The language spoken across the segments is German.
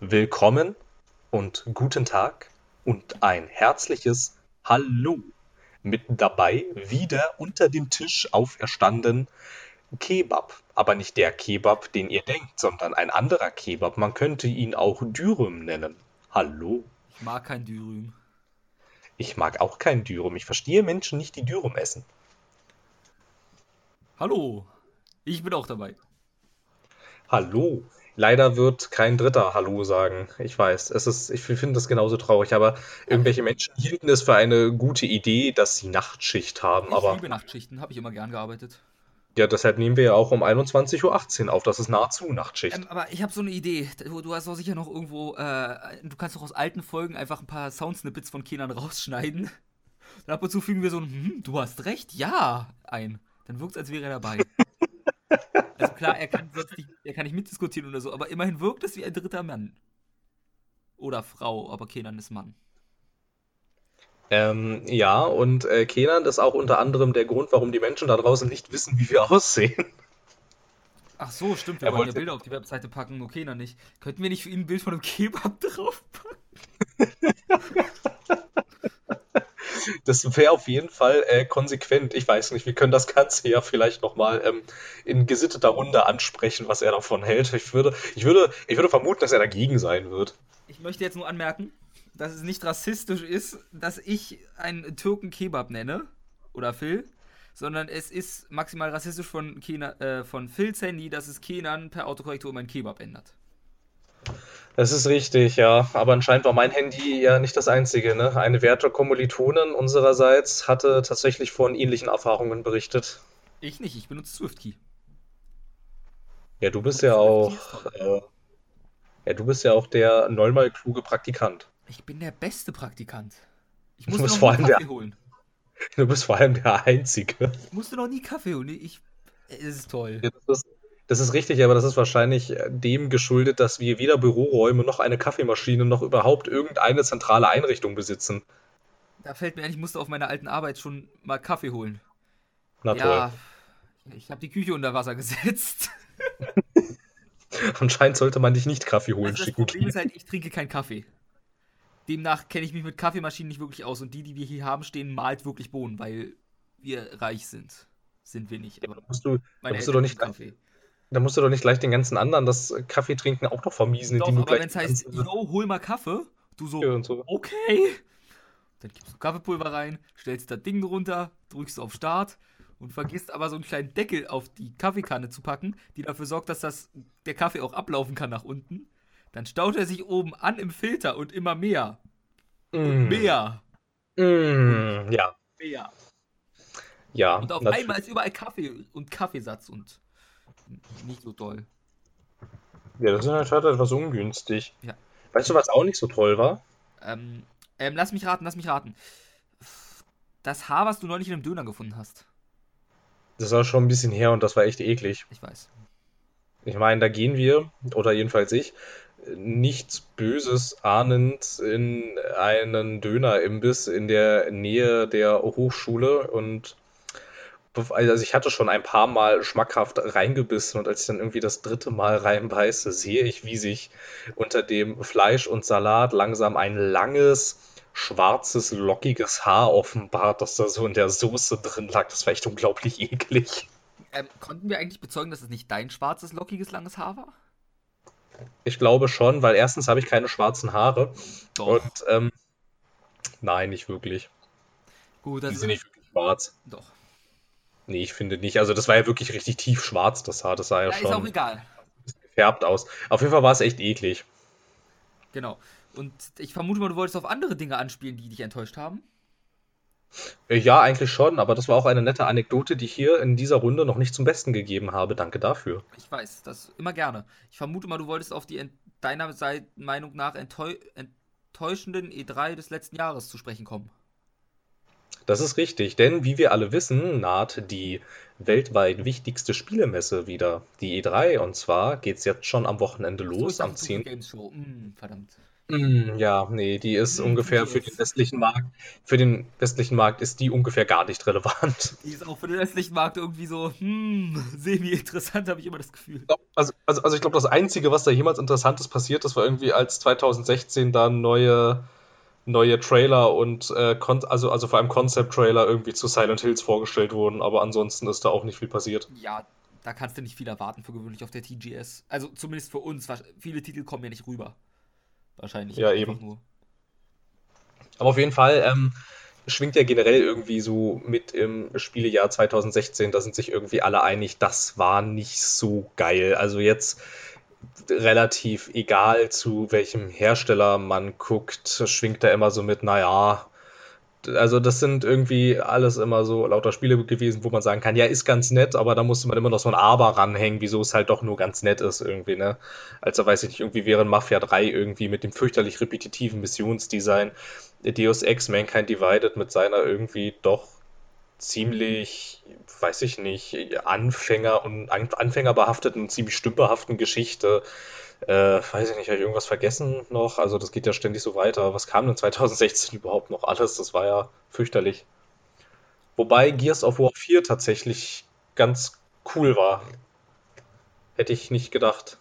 Willkommen und guten Tag und ein herzliches Hallo. Mit dabei wieder unter dem Tisch auferstanden Kebab. Aber nicht der Kebab, den ihr denkt, sondern ein anderer Kebab. Man könnte ihn auch Dürüm nennen. Hallo. Ich mag kein Dürüm. Ich mag auch kein Dürüm. Ich verstehe Menschen nicht, die Dürüm essen. Hallo. Ich bin auch dabei. Hallo. Leider wird kein Dritter Hallo sagen. Ich weiß, es ist, ich finde das genauso traurig, aber irgendwelche Menschen hielten es für eine gute Idee, dass sie Nachtschicht haben. Ich Aber liebe Nachtschichten, habe ich immer gern gearbeitet. ja, deshalb nehmen wir ja auch um 21.18 Uhr auf. Das ist nahezu Nachtschicht. Ähm, aber ich habe so eine Idee. Du, hast doch sicher noch irgendwo, äh, du kannst doch aus alten Folgen einfach ein paar Soundsnippets von Kenan rausschneiden. Und ab und zu fügen wir so ein, hm, du hast recht, ja, ein. Dann wirkt es, als wäre er dabei. Klar, er kann nicht, er kann nicht mitdiskutieren oder so, aber immerhin wirkt es wie ein dritter Mann. Oder Frau, aber Kenan ist Mann. Ähm, ja, und äh, Kenan ist auch unter anderem der Grund, warum die Menschen da draußen nicht wissen, wie wir aussehen. Ach so, stimmt, wir Er wollen ja Bilder auf die Webseite packen, nur Kenan nicht. Könnten wir nicht für ihn ein Bild von einem Kebab draufpacken? Das wäre auf jeden Fall äh, konsequent. Ich weiß nicht, wir können das Ganze ja vielleicht nochmal ähm, in gesitteter Runde ansprechen, was er davon hält. Ich würde, ich würde, ich würde vermuten, dass er dagegen sein wird. Ich möchte jetzt nur anmerken, dass es nicht rassistisch ist, dass ich einen Türken Kebab nenne. Oder Phil. Sondern es ist maximal rassistisch von, Kena, äh, von Phils Handy, dass es Kenan per Autokorrektur mein Kebab ändert. Das ist richtig, ja. Aber anscheinend war mein Handy ja nicht das einzige, ne? Eine werte Kommilitonin unsererseits hatte tatsächlich von ähnlichen Erfahrungen berichtet. Ich nicht, ich benutze SwiftKey. Ja, du bist ja auch, äh, ja, du bist ja auch der neunmal kluge Praktikant. Ich bin der beste Praktikant. Ich bist noch vor allem der- Kaffee holen. Du bist vor allem der Einzige. Ich musste noch nie Kaffee holen. Ich, es ist toll. Ja, das ist, das ist richtig, aber das ist wahrscheinlich äh, dem geschuldet, dass wir weder Büroräume noch eine Kaffeemaschine noch überhaupt irgendeine zentrale Einrichtung besitzen. Da fällt mir ein, ich musste auf meiner alten Arbeit schon mal Kaffee holen. Na Ja, ich habe die Küche unter Wasser gesetzt. toll. Anscheinend sollte man dich nicht Kaffee holen Also das. Problem ist halt, ich trinke keinen Kaffee. Demnach kenne ich mich mit Kaffeemaschinen nicht wirklich aus und die, die wir hier haben, stehen malt wirklich Bohnen, weil wir reich sind. Sind wir nicht. Aber Da musst du, musst du doch nicht, Kaffee. Da musst du doch nicht gleich den ganzen anderen das äh, Kaffeetrinken auch noch vermiesen, Doch, aber wenn es heißt, yo, hol mal Kaffee, du so, und so. okay. Dann gibst du Kaffeepulver rein, stellst das Ding runter, drückst auf Start und vergisst aber so einen kleinen Deckel auf die Kaffeekanne zu packen, die dafür sorgt, dass das, der Kaffee auch ablaufen kann nach unten. Dann staut er sich oben an im Filter und immer mehr. Und Mm, mehr. mm, ja, Mehr. ja. Und auf natürlich. einmal ist überall Kaffee und Kaffeesatz und nicht so toll. Ja, das ist in der Tat etwas ungünstig. Ja. Weißt du, was auch nicht so toll war? Ähm, ähm, lass mich raten, lass mich raten. Das Haar, was du neulich in einem Döner gefunden hast. Das war schon ein bisschen her und das war echt eklig. Ich weiß. Ich meine, da gehen wir, oder jedenfalls ich, nichts Böses ahnend in einen Dönerimbiss in der Nähe der Hochschule und also ich hatte schon ein paar Mal schmackhaft reingebissen und als ich dann irgendwie das dritte Mal reinbeiße, sehe ich, wie sich unter dem Fleisch und Salat langsam ein langes, schwarzes, lockiges Haar offenbart, das da so in der Soße drin lag. Das war echt unglaublich eklig. Ähm, konnten wir eigentlich bezeugen, dass es nicht dein schwarzes, lockiges, langes Haar war? Ich glaube schon, weil erstens habe ich keine schwarzen Haare Doch. und ähm, nein, nicht wirklich. Gut, Die das sind nicht wirklich schwarz. Doch. Nee, ich finde nicht. Also das war ja wirklich richtig tief schwarz, das Haar. Das sah ja Ja, ist auch schon egal. gefärbt aus. Auf jeden Fall war es echt eklig. Genau. Und ich vermute mal, du wolltest auf andere Dinge anspielen, die dich enttäuscht haben. Äh, Ja, eigentlich schon, aber das war auch eine nette Anekdote, die ich hier in dieser Runde noch nicht zum Besten gegeben habe. Danke dafür. Ich weiß, das immer gerne. Ich vermute mal, du wolltest auf die deiner Meinung nach enttäu enttäuschenden E3 des letzten Jahres zu sprechen kommen. Das ist richtig, denn wie wir alle wissen, naht die weltweit wichtigste Spielemesse wieder, die E3. Und zwar geht es jetzt schon am Wochenende los, am Super 10. Games Show. Hm, verdammt. Mm, ja, nee, die ist Hm, ungefähr für den 2DS. westlichen Markt, für den westlichen Markt ist die ungefähr gar nicht relevant. Die ist auch für den restlichen Markt irgendwie so, hm, semi-interessant, habe ich immer das Gefühl. Also, also, also ich glaube, das Einzige, was da jemals Interessantes passiert ist, war irgendwie, als 2016 da neue, neue Trailer und äh, also, also vor allem Concept-Trailer irgendwie zu Silent Hills vorgestellt wurden, aber ansonsten ist da auch nicht viel passiert. Ja, da kannst du nicht viel erwarten für gewöhnlich auf der TGS. Also zumindest für uns. Viele Titel kommen ja nicht rüber. Wahrscheinlich Ja, eben. nur. Aber auf jeden Fall ähm, schwingt ja generell irgendwie so mit im Spielejahr 2016, da sind sich irgendwie alle einig, das war nicht so geil. Also jetzt relativ egal, zu welchem Hersteller man guckt, schwingt da immer so mit, naja, also das sind irgendwie alles immer so lauter Spiele gewesen, wo man sagen kann, ja, ist ganz nett, aber da musste man immer noch so ein Aber ranhängen, wieso es halt doch nur ganz nett ist irgendwie, ne? Also weiß ich nicht, irgendwie wäre Mafia 3 irgendwie mit dem fürchterlich repetitiven Missionsdesign, Deus Ex Mankind Divided mit seiner irgendwie doch ziemlich, weiß ich nicht, Anfänger und an, Anfängerbehafteten ziemlich stümperhaften Geschichte. Äh, weiß ich nicht, habe ich irgendwas vergessen noch? Also das geht ja ständig so weiter. Was kam denn 2016 überhaupt noch alles? Das war ja fürchterlich. Wobei Gears of War 4 tatsächlich ganz cool war. Hätte ich nicht gedacht.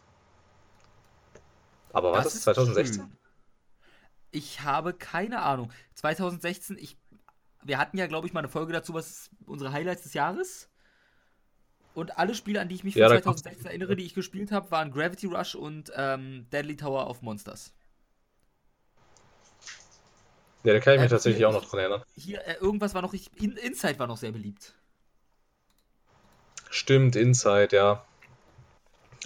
Aber war Das das ist 2016? schön. Ich habe keine Ahnung. 2016, ich, wir hatten ja, glaube ich, mal eine Folge dazu, was unsere Highlights des Jahres. Und alle Spiele, an die ich mich von Ja, kommt 2016 erinnere, die ich gespielt habe, waren Gravity Rush und ähm, Deadly Tower of Monsters. Ja, da kann ich mich hier, tatsächlich auch noch ich, dran erinnern. hier, äh, irgendwas war noch richtig. In, Inside war noch sehr beliebt. Stimmt, Inside, ja.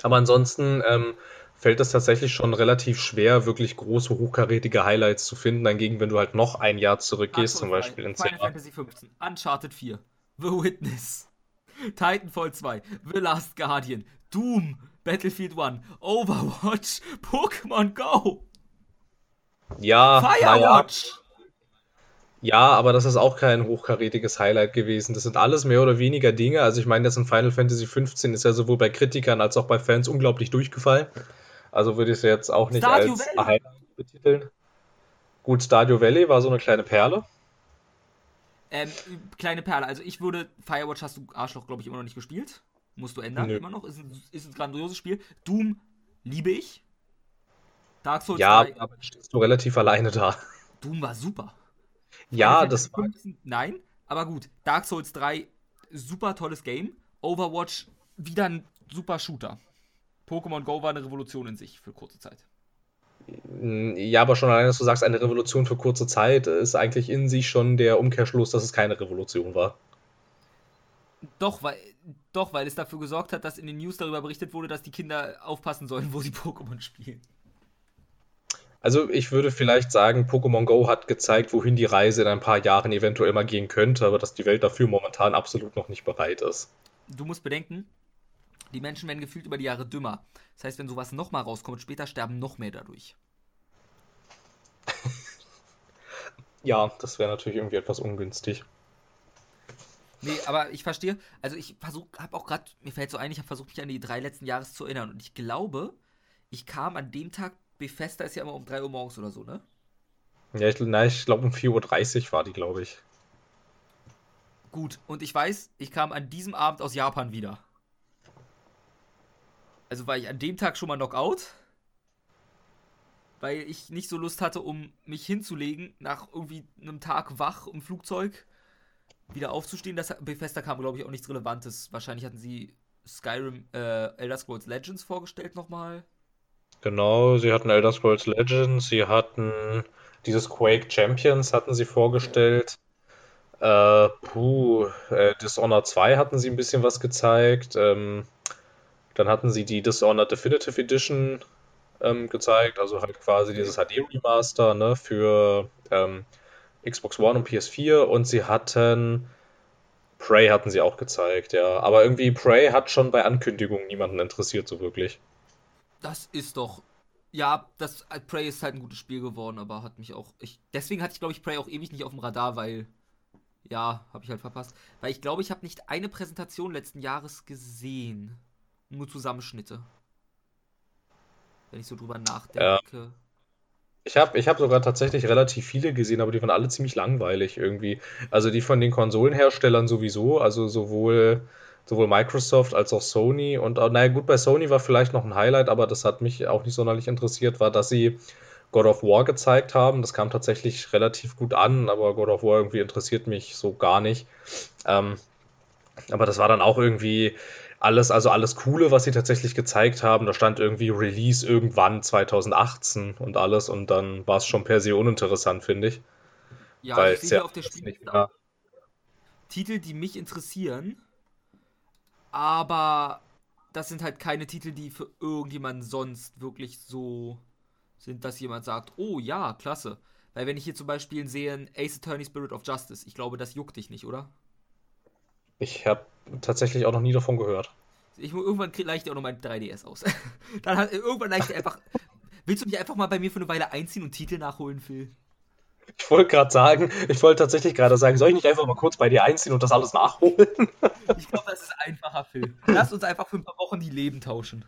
Aber ansonsten ähm, fällt es tatsächlich schon relativ schwer, wirklich große, hochkarätige Highlights zu finden. Dagegen, wenn du halt noch ein Jahr zurückgehst, zum Souls 3, Beispiel ins Final Jahr. Fantasy 15, Uncharted 4, The Witness, Titanfall 2, The Last Guardian, Doom, Battlefield 1, Overwatch, Pokémon Go, Ja, Firewatch. ja, aber das ist auch kein hochkarätiges Highlight gewesen. Das sind alles mehr oder weniger Dinge. Also ich meine, das in Final Fantasy 15 ist ja sowohl bei Kritikern als auch bei Fans unglaublich durchgefallen. Also würde ich es jetzt auch nicht Stardew als Valley. Highlight betiteln. Gut, Stardew Valley war so eine kleine Perle. Ähm, kleine Perle, also ich würde, Firewatch hast du Arschloch, glaube ich, immer noch nicht gespielt. Musst du ändern, Nö. immer noch. Ist ein, ist ein grandioses Spiel. Doom liebe ich. Dark Souls Ja, 3, aber stehst du relativ alleine da. Doom war super. Ja, das war 15, nein, aber gut. Dark Souls 3, super tolles Game. Overwatch, wieder ein super Shooter. Pokémon Go war eine Revolution in sich für kurze Zeit. Ja, aber schon allein, dass du sagst, eine Revolution für kurze Zeit, ist eigentlich in sich schon der Umkehrschluss, dass es keine Revolution war. Doch, weil, doch, weil es dafür gesorgt hat, dass in den News darüber berichtet wurde, dass die Kinder aufpassen sollen, wo sie Pokémon spielen. Also ich würde vielleicht sagen, Pokémon Go hat gezeigt, wohin die Reise in ein paar Jahren eventuell mal gehen könnte, aber dass die Welt dafür momentan absolut noch nicht bereit ist. Du musst bedenken, die Menschen werden gefühlt über die Jahre dümmer. Das heißt, wenn sowas nochmal rauskommt, später sterben noch mehr dadurch. Ja, das wäre natürlich irgendwie etwas ungünstig. Nee, aber ich verstehe. Also ich versuche, habe auch gerade, mir fällt so ein, ich habe versucht, mich an die drei letzten Jahres zu erinnern. Und ich glaube, ich kam an dem Tag, Bethesda ist ja immer um 3 Uhr morgens oder so, ne? Ja, ich, ich glaube um 4.30 Uhr war die, glaube ich. Gut, und ich weiß, ich kam an diesem Abend aus Japan wieder. Also war ich an dem Tag schon mal Knockout, weil ich nicht so Lust hatte, um mich hinzulegen, nach irgendwie einem Tag wach im Flugzeug wieder aufzustehen. Das Bethesda kam, glaube ich, auch nichts Relevantes. Wahrscheinlich hatten sie Skyrim, äh, Elder Scrolls Legends vorgestellt nochmal. Genau, sie hatten Elder Scrolls Legends, sie hatten dieses Quake Champions hatten sie vorgestellt. Äh, puh, äh, Dishonored 2 hatten sie ein bisschen was gezeigt. Ähm, dann hatten sie die Dishonored Definitive Edition ähm, gezeigt, also halt quasi Okay. dieses HD-Remaster, ne, für ähm, Xbox One und PS4 und sie hatten Prey hatten sie auch gezeigt, ja. Aber irgendwie Prey hat schon bei Ankündigungen niemanden interessiert, so wirklich. Das ist doch. Ja, das äh, Prey ist halt ein gutes Spiel geworden, aber hat mich auch. Ich, deswegen hatte ich, glaube ich, Prey auch ewig nicht auf dem Radar, weil. Ja, habe ich halt verpasst. Weil ich glaube, ich habe nicht eine Präsentation letzten Jahres gesehen. Nur Zusammenschnitte. Wenn ich so drüber Ja. nachdenke. Ich habe ich hab sogar tatsächlich relativ viele gesehen, aber die waren alle ziemlich langweilig irgendwie. Also die von den Konsolenherstellern sowieso, also sowohl, sowohl Microsoft als auch Sony. Und äh, naja, gut, bei Sony war vielleicht noch ein Highlight, aber das hat mich auch nicht sonderlich interessiert, war, dass sie God of War gezeigt haben. Das kam tatsächlich relativ gut an, aber God of War irgendwie interessiert mich so gar nicht. Ähm, aber das war dann auch irgendwie alles, also alles Coole, was sie tatsächlich gezeigt haben. Da stand irgendwie Release irgendwann 2018 und alles und dann war es schon per se uninteressant, finde ich. Ja, Weil ich sehe ja auf der Spielliste Titel, die mich interessieren, aber das sind halt keine Titel, die für irgendjemanden sonst wirklich so sind, dass jemand sagt, oh ja, klasse. Weil wenn ich hier zum Beispiel sehe, Ace Attorney Spirit of Justice, ich glaube, das juckt dich nicht, oder? Ich habe tatsächlich auch noch nie davon gehört. Ich, irgendwann leicht dir auch noch mein 3DS aus. Dann hat, irgendwann leicht einfach. Willst du mich einfach mal bei mir für eine Weile einziehen und Titel nachholen, Phil? Ich wollte gerade sagen, ich wollte tatsächlich gerade sagen, soll ich nicht einfach mal kurz bei dir einziehen und das alles nachholen? ich glaube, das ist einfacher, Phil. Lass uns einfach für ein paar Wochen die Leben tauschen.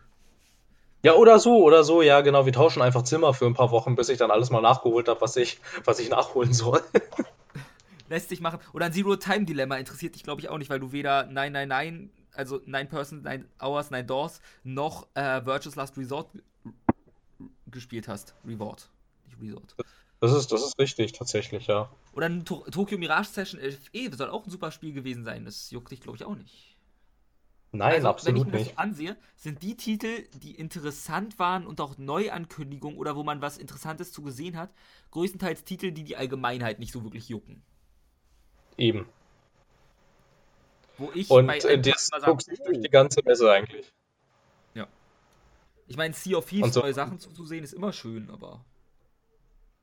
Ja, oder so, oder so, ja, genau. Wir tauschen einfach Zimmer für ein paar Wochen, bis ich dann alles mal nachgeholt habe, was ich, was ich nachholen soll lässt sich machen. Oder ein Zero-Time-Dilemma interessiert dich, glaube ich, auch nicht, weil du weder 999, also 9 Person, 9 Hours, 9 Doors, noch äh, Virtuous Last Resort gespielt hast. Reward. Nicht Resort. Das ist, das ist richtig, tatsächlich, ja. Oder ein to Tokyo Mirage Session 11e soll auch ein super Spiel gewesen sein. Das juckt dich, glaube ich, auch nicht. Nein, also, absolut wenn ich mir nicht. Das ansehe, sind die Titel, die interessant waren und auch Neuankündigungen oder wo man was Interessantes zu gesehen hat, größtenteils Titel, die die Allgemeinheit nicht so wirklich jucken. Eben. Wo ich und bei äh, das guckt sich durch die ganze Messe eigentlich. Ja. Ich meine, Sea of Thieves, so. neue Sachen zu, zu sehen, ist immer schön, aber.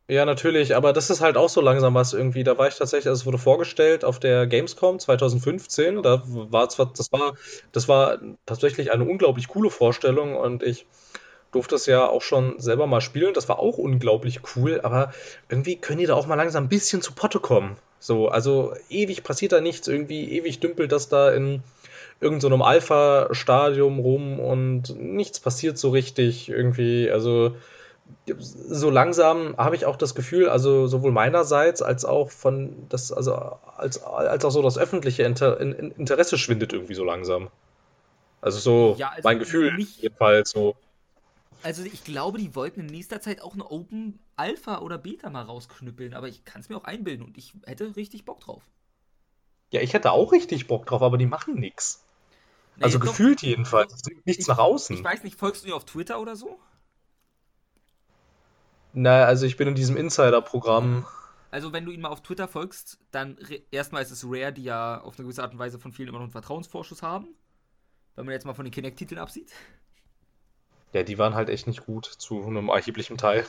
Ja, natürlich, aber das ist halt auch so langsam was irgendwie. Da war ich tatsächlich, also es wurde vorgestellt auf der Gamescom 2015. Da war zwar, das war, das war tatsächlich eine unglaublich coole Vorstellung und ich durfte es ja auch schon selber mal spielen. Das war auch unglaublich cool, aber irgendwie können die da auch mal langsam ein bisschen zu Potte kommen. So, also ewig passiert da nichts, irgendwie ewig dümpelt das da in irgendeinem so Alpha-Stadium rum und nichts passiert so richtig irgendwie. Also so langsam habe ich auch das Gefühl, also sowohl meinerseits als auch von das, also als, als auch so das öffentliche Inter Interesse schwindet irgendwie so langsam. Also so ja, also mein Gefühl jedenfalls so. Also ich glaube, die wollten in nächster Zeit auch eine Open Alpha oder Beta mal rausknüppeln, aber ich kann es mir auch einbilden und ich hätte richtig Bock drauf. Ja, ich hätte auch richtig Bock drauf, aber die machen nichts. Nee, also doch, gefühlt jedenfalls. Nichts ich, nach außen. Ich weiß nicht, folgst du dir auf Twitter oder so? Na, also ich bin in diesem Insider-Programm. Also wenn du ihn mal auf Twitter folgst, dann erstmal ist es Rare, die ja auf eine gewisse Art und Weise von vielen immer noch einen Vertrauensvorschuss haben. Wenn man jetzt mal von den Kinect-Titeln absieht. Ja, die waren halt echt nicht gut zu einem erheblichen Teil.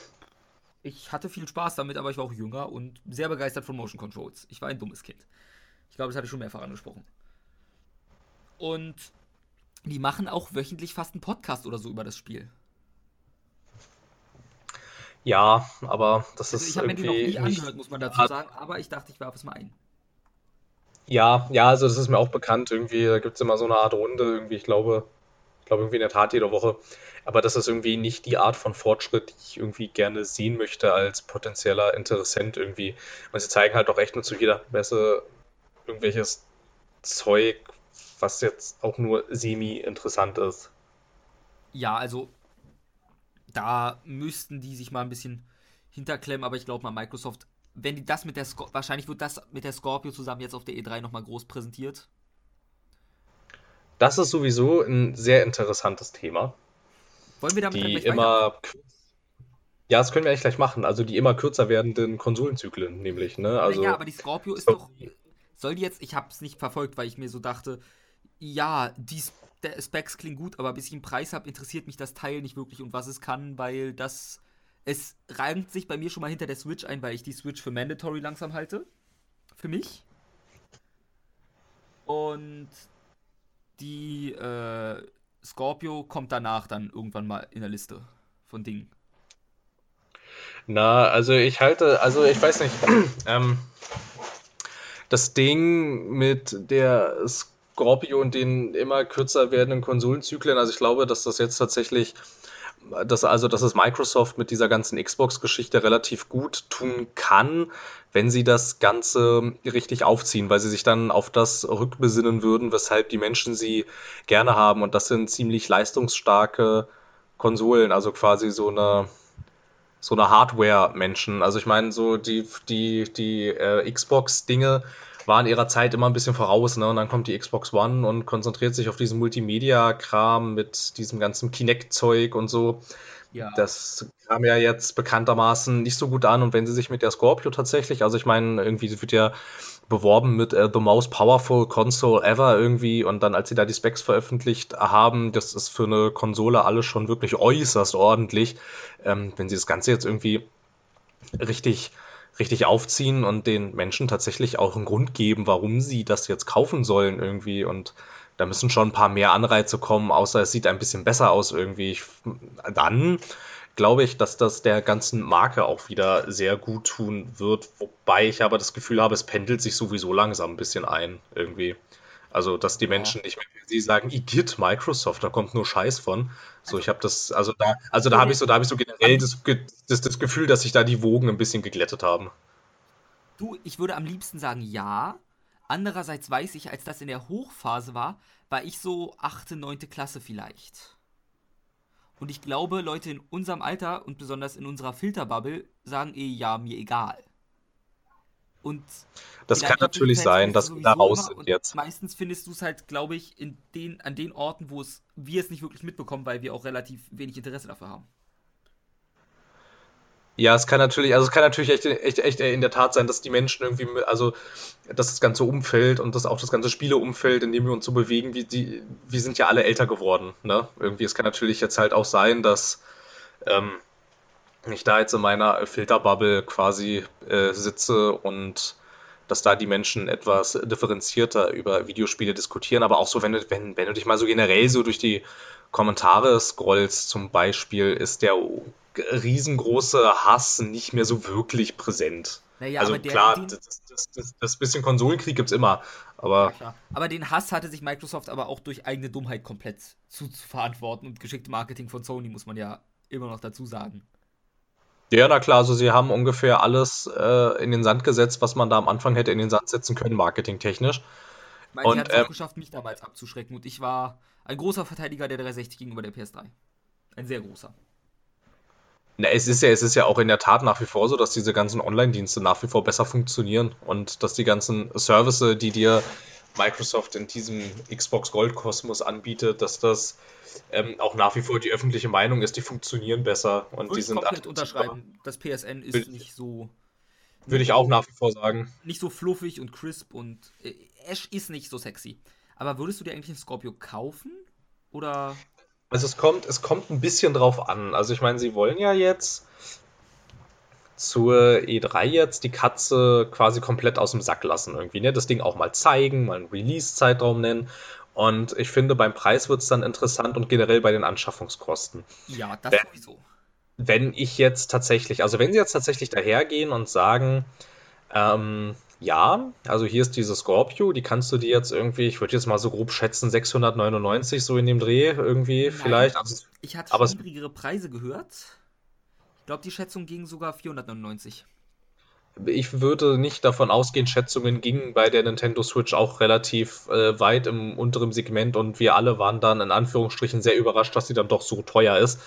Ich hatte viel Spaß damit, aber ich war auch jünger und sehr begeistert von Motion Controls. Ich war ein dummes Kind. Ich glaube, das habe ich schon mehrfach angesprochen. Und die machen auch wöchentlich fast einen Podcast oder so über das Spiel. Ja, aber das also ist ich irgendwie. Ich habe mir die noch nie angehört, muss man dazu sagen, aber ich dachte, ich werfe es mal ein. Ja, ja, also das ist mir auch bekannt. Irgendwie, da gibt es immer so eine Art Runde, irgendwie, ich glaube, glaube irgendwie in der Tat jede Woche. Aber das ist irgendwie nicht die Art von Fortschritt, die ich irgendwie gerne sehen möchte als potenzieller Interessent irgendwie. Und sie zeigen halt auch echt nur zu jeder Messe irgendwelches Zeug, was jetzt auch nur semi-interessant ist. Ja, also da müssten die sich mal ein bisschen hinterklemmen, aber ich glaube mal, Microsoft, wenn die das mit der Scorpio, wahrscheinlich wird das mit der Scorpio zusammen jetzt auf der E3 nochmal groß präsentiert. Das ist sowieso ein sehr interessantes Thema. Wollen wir damit die immer Ja, das können wir eigentlich gleich machen. Also die immer kürzer werdenden Konsolenzyklen, nämlich, ne? Also, ja, aber die Scorpio ist doch. Soll die jetzt. Ich habe es nicht verfolgt, weil ich mir so dachte, ja, die der Specs klingen gut, aber bis ich einen Preis habe, interessiert mich das Teil nicht wirklich und was es kann, weil das. Es reimt sich bei mir schon mal hinter der Switch ein, weil ich die Switch für mandatory langsam halte. Für mich. Und die äh, Scorpio kommt danach dann irgendwann mal in der Liste von Dingen. Na, also ich halte, also ich weiß nicht, ähm, das Ding mit der Scorpio und den immer kürzer werdenden Konsolenzyklen, also ich glaube, dass das jetzt tatsächlich dass also, dass es Microsoft mit dieser ganzen Xbox-Geschichte relativ gut tun kann, wenn sie das Ganze richtig aufziehen, weil sie sich dann auf das rückbesinnen würden, weshalb die Menschen sie gerne haben. Und das sind ziemlich leistungsstarke Konsolen, also quasi so eine so eine Hardware-Menschen. Also ich meine, so die, die, die äh, Xbox-Dinge waren ihrer Zeit immer ein bisschen voraus, ne? Und dann kommt die Xbox One und konzentriert sich auf diesen Multimedia-Kram mit diesem ganzen Kinect-Zeug und so. Ja. Das kam ja jetzt bekanntermaßen nicht so gut an. Und wenn sie sich mit der Scorpio tatsächlich, also ich meine, irgendwie wird ja beworben mit äh, The Most Powerful Console Ever irgendwie und dann, als sie da die Specs veröffentlicht haben, das ist für eine Konsole alles schon wirklich äußerst ordentlich. Ähm, wenn sie das Ganze jetzt irgendwie richtig richtig aufziehen und den Menschen tatsächlich auch einen Grund geben, warum sie das jetzt kaufen sollen irgendwie. Und da müssen schon ein paar mehr Anreize kommen, außer es sieht ein bisschen besser aus irgendwie. Ich, dann glaube ich, dass das der ganzen Marke auch wieder sehr gut tun wird. Wobei ich aber das Gefühl habe, es pendelt sich sowieso langsam ein bisschen ein irgendwie. Also, dass die Menschen nicht mehr sie sagen, Idiot Microsoft, da kommt nur Scheiß von. So, ich habe das, also da, also da habe ich so, da habe ich so generell das, das, das Gefühl, dass sich da die Wogen ein bisschen geglättet haben. Du, ich würde am liebsten sagen ja. Andererseits weiß ich, als das in der Hochphase war, war ich so 8., 9. Klasse vielleicht. Und ich glaube, Leute in unserem Alter und besonders in unserer Filterbubble sagen eh, ja, mir egal. Und das kann natürlich sein, dass wir da raus sind jetzt. Meistens findest du es halt, glaube ich, in den, an den Orten, wo es wir es nicht wirklich mitbekommen, weil wir auch relativ wenig Interesse dafür haben. Ja, es kann natürlich, also es kann natürlich echt, echt, echt in der Tat sein, dass die Menschen irgendwie, also dass das ganze Umfeld und das auch das ganze Spieleumfeld, in dem wir uns so bewegen, wie die, wir sind ja alle älter geworden, ne? Irgendwie, es kann natürlich jetzt halt auch sein, dass ähm, ich da jetzt in meiner Filterbubble quasi äh, sitze und dass da die Menschen etwas differenzierter über Videospiele diskutieren, aber auch so, wenn du, wenn, wenn du dich mal so generell so durch die Kommentare scrollst, zum Beispiel, ist der riesengroße Hass nicht mehr so wirklich präsent. Naja, also der, klar, den, das, das, das, das, bisschen Konsolenkrieg gibt es immer, aber. Ja, aber den Hass hatte sich Microsoft aber auch durch eigene Dummheit komplett zu, zu verantworten und geschickte Marketing von Sony, muss man ja immer noch dazu sagen. Ja, na klar, also sie haben ungefähr alles äh, in den Sand gesetzt, was man da am Anfang hätte in den Sand setzen können, marketingtechnisch. Ich meine, und, hat es ähm, auch geschafft, mich damals abzuschrecken und ich war ein großer Verteidiger der 360 gegenüber der PS3. Ein sehr großer. Na, es ist ja, es ist ja auch in der Tat nach wie vor so, dass diese ganzen Online-Dienste nach wie vor besser funktionieren und dass die ganzen Services, die dir Microsoft in diesem Xbox Gold Kosmos anbietet, dass das ähm, auch nach wie vor die öffentliche Meinung ist, die funktionieren besser und die sind komplett unterschreiben. Das PSN ist will, nicht so würde ich auch nach wie vor sagen. Nicht so fluffig und crisp und äh, Ash ist nicht so sexy. Aber würdest du dir eigentlich ein Scorpio kaufen oder also es kommt, es kommt ein bisschen drauf an. Also ich meine, sie wollen ja jetzt zur E3 jetzt die Katze quasi komplett aus dem Sack lassen irgendwie, ne? Das Ding auch mal zeigen, mal einen Release-Zeitraum nennen. Und ich finde, beim Preis wird es dann interessant und generell bei den Anschaffungskosten. Ja, das wenn, sowieso. Wenn ich jetzt tatsächlich, also wenn sie jetzt tatsächlich dahergehen und sagen, ähm, ja, also hier ist diese Scorpio, die kannst du dir jetzt irgendwie, ich würde jetzt mal so grob schätzen, 699 so in dem Dreh irgendwie Nein, vielleicht. Also, ich hatte aber niedrigere Preise gehört. Ich glaube, die Schätzung ging sogar 499 ich würde nicht davon ausgehen, Schätzungen gingen bei der Nintendo Switch auch relativ äh, weit im unteren Segment und wir alle waren dann in Anführungsstrichen sehr überrascht, dass sie dann doch so teuer ist.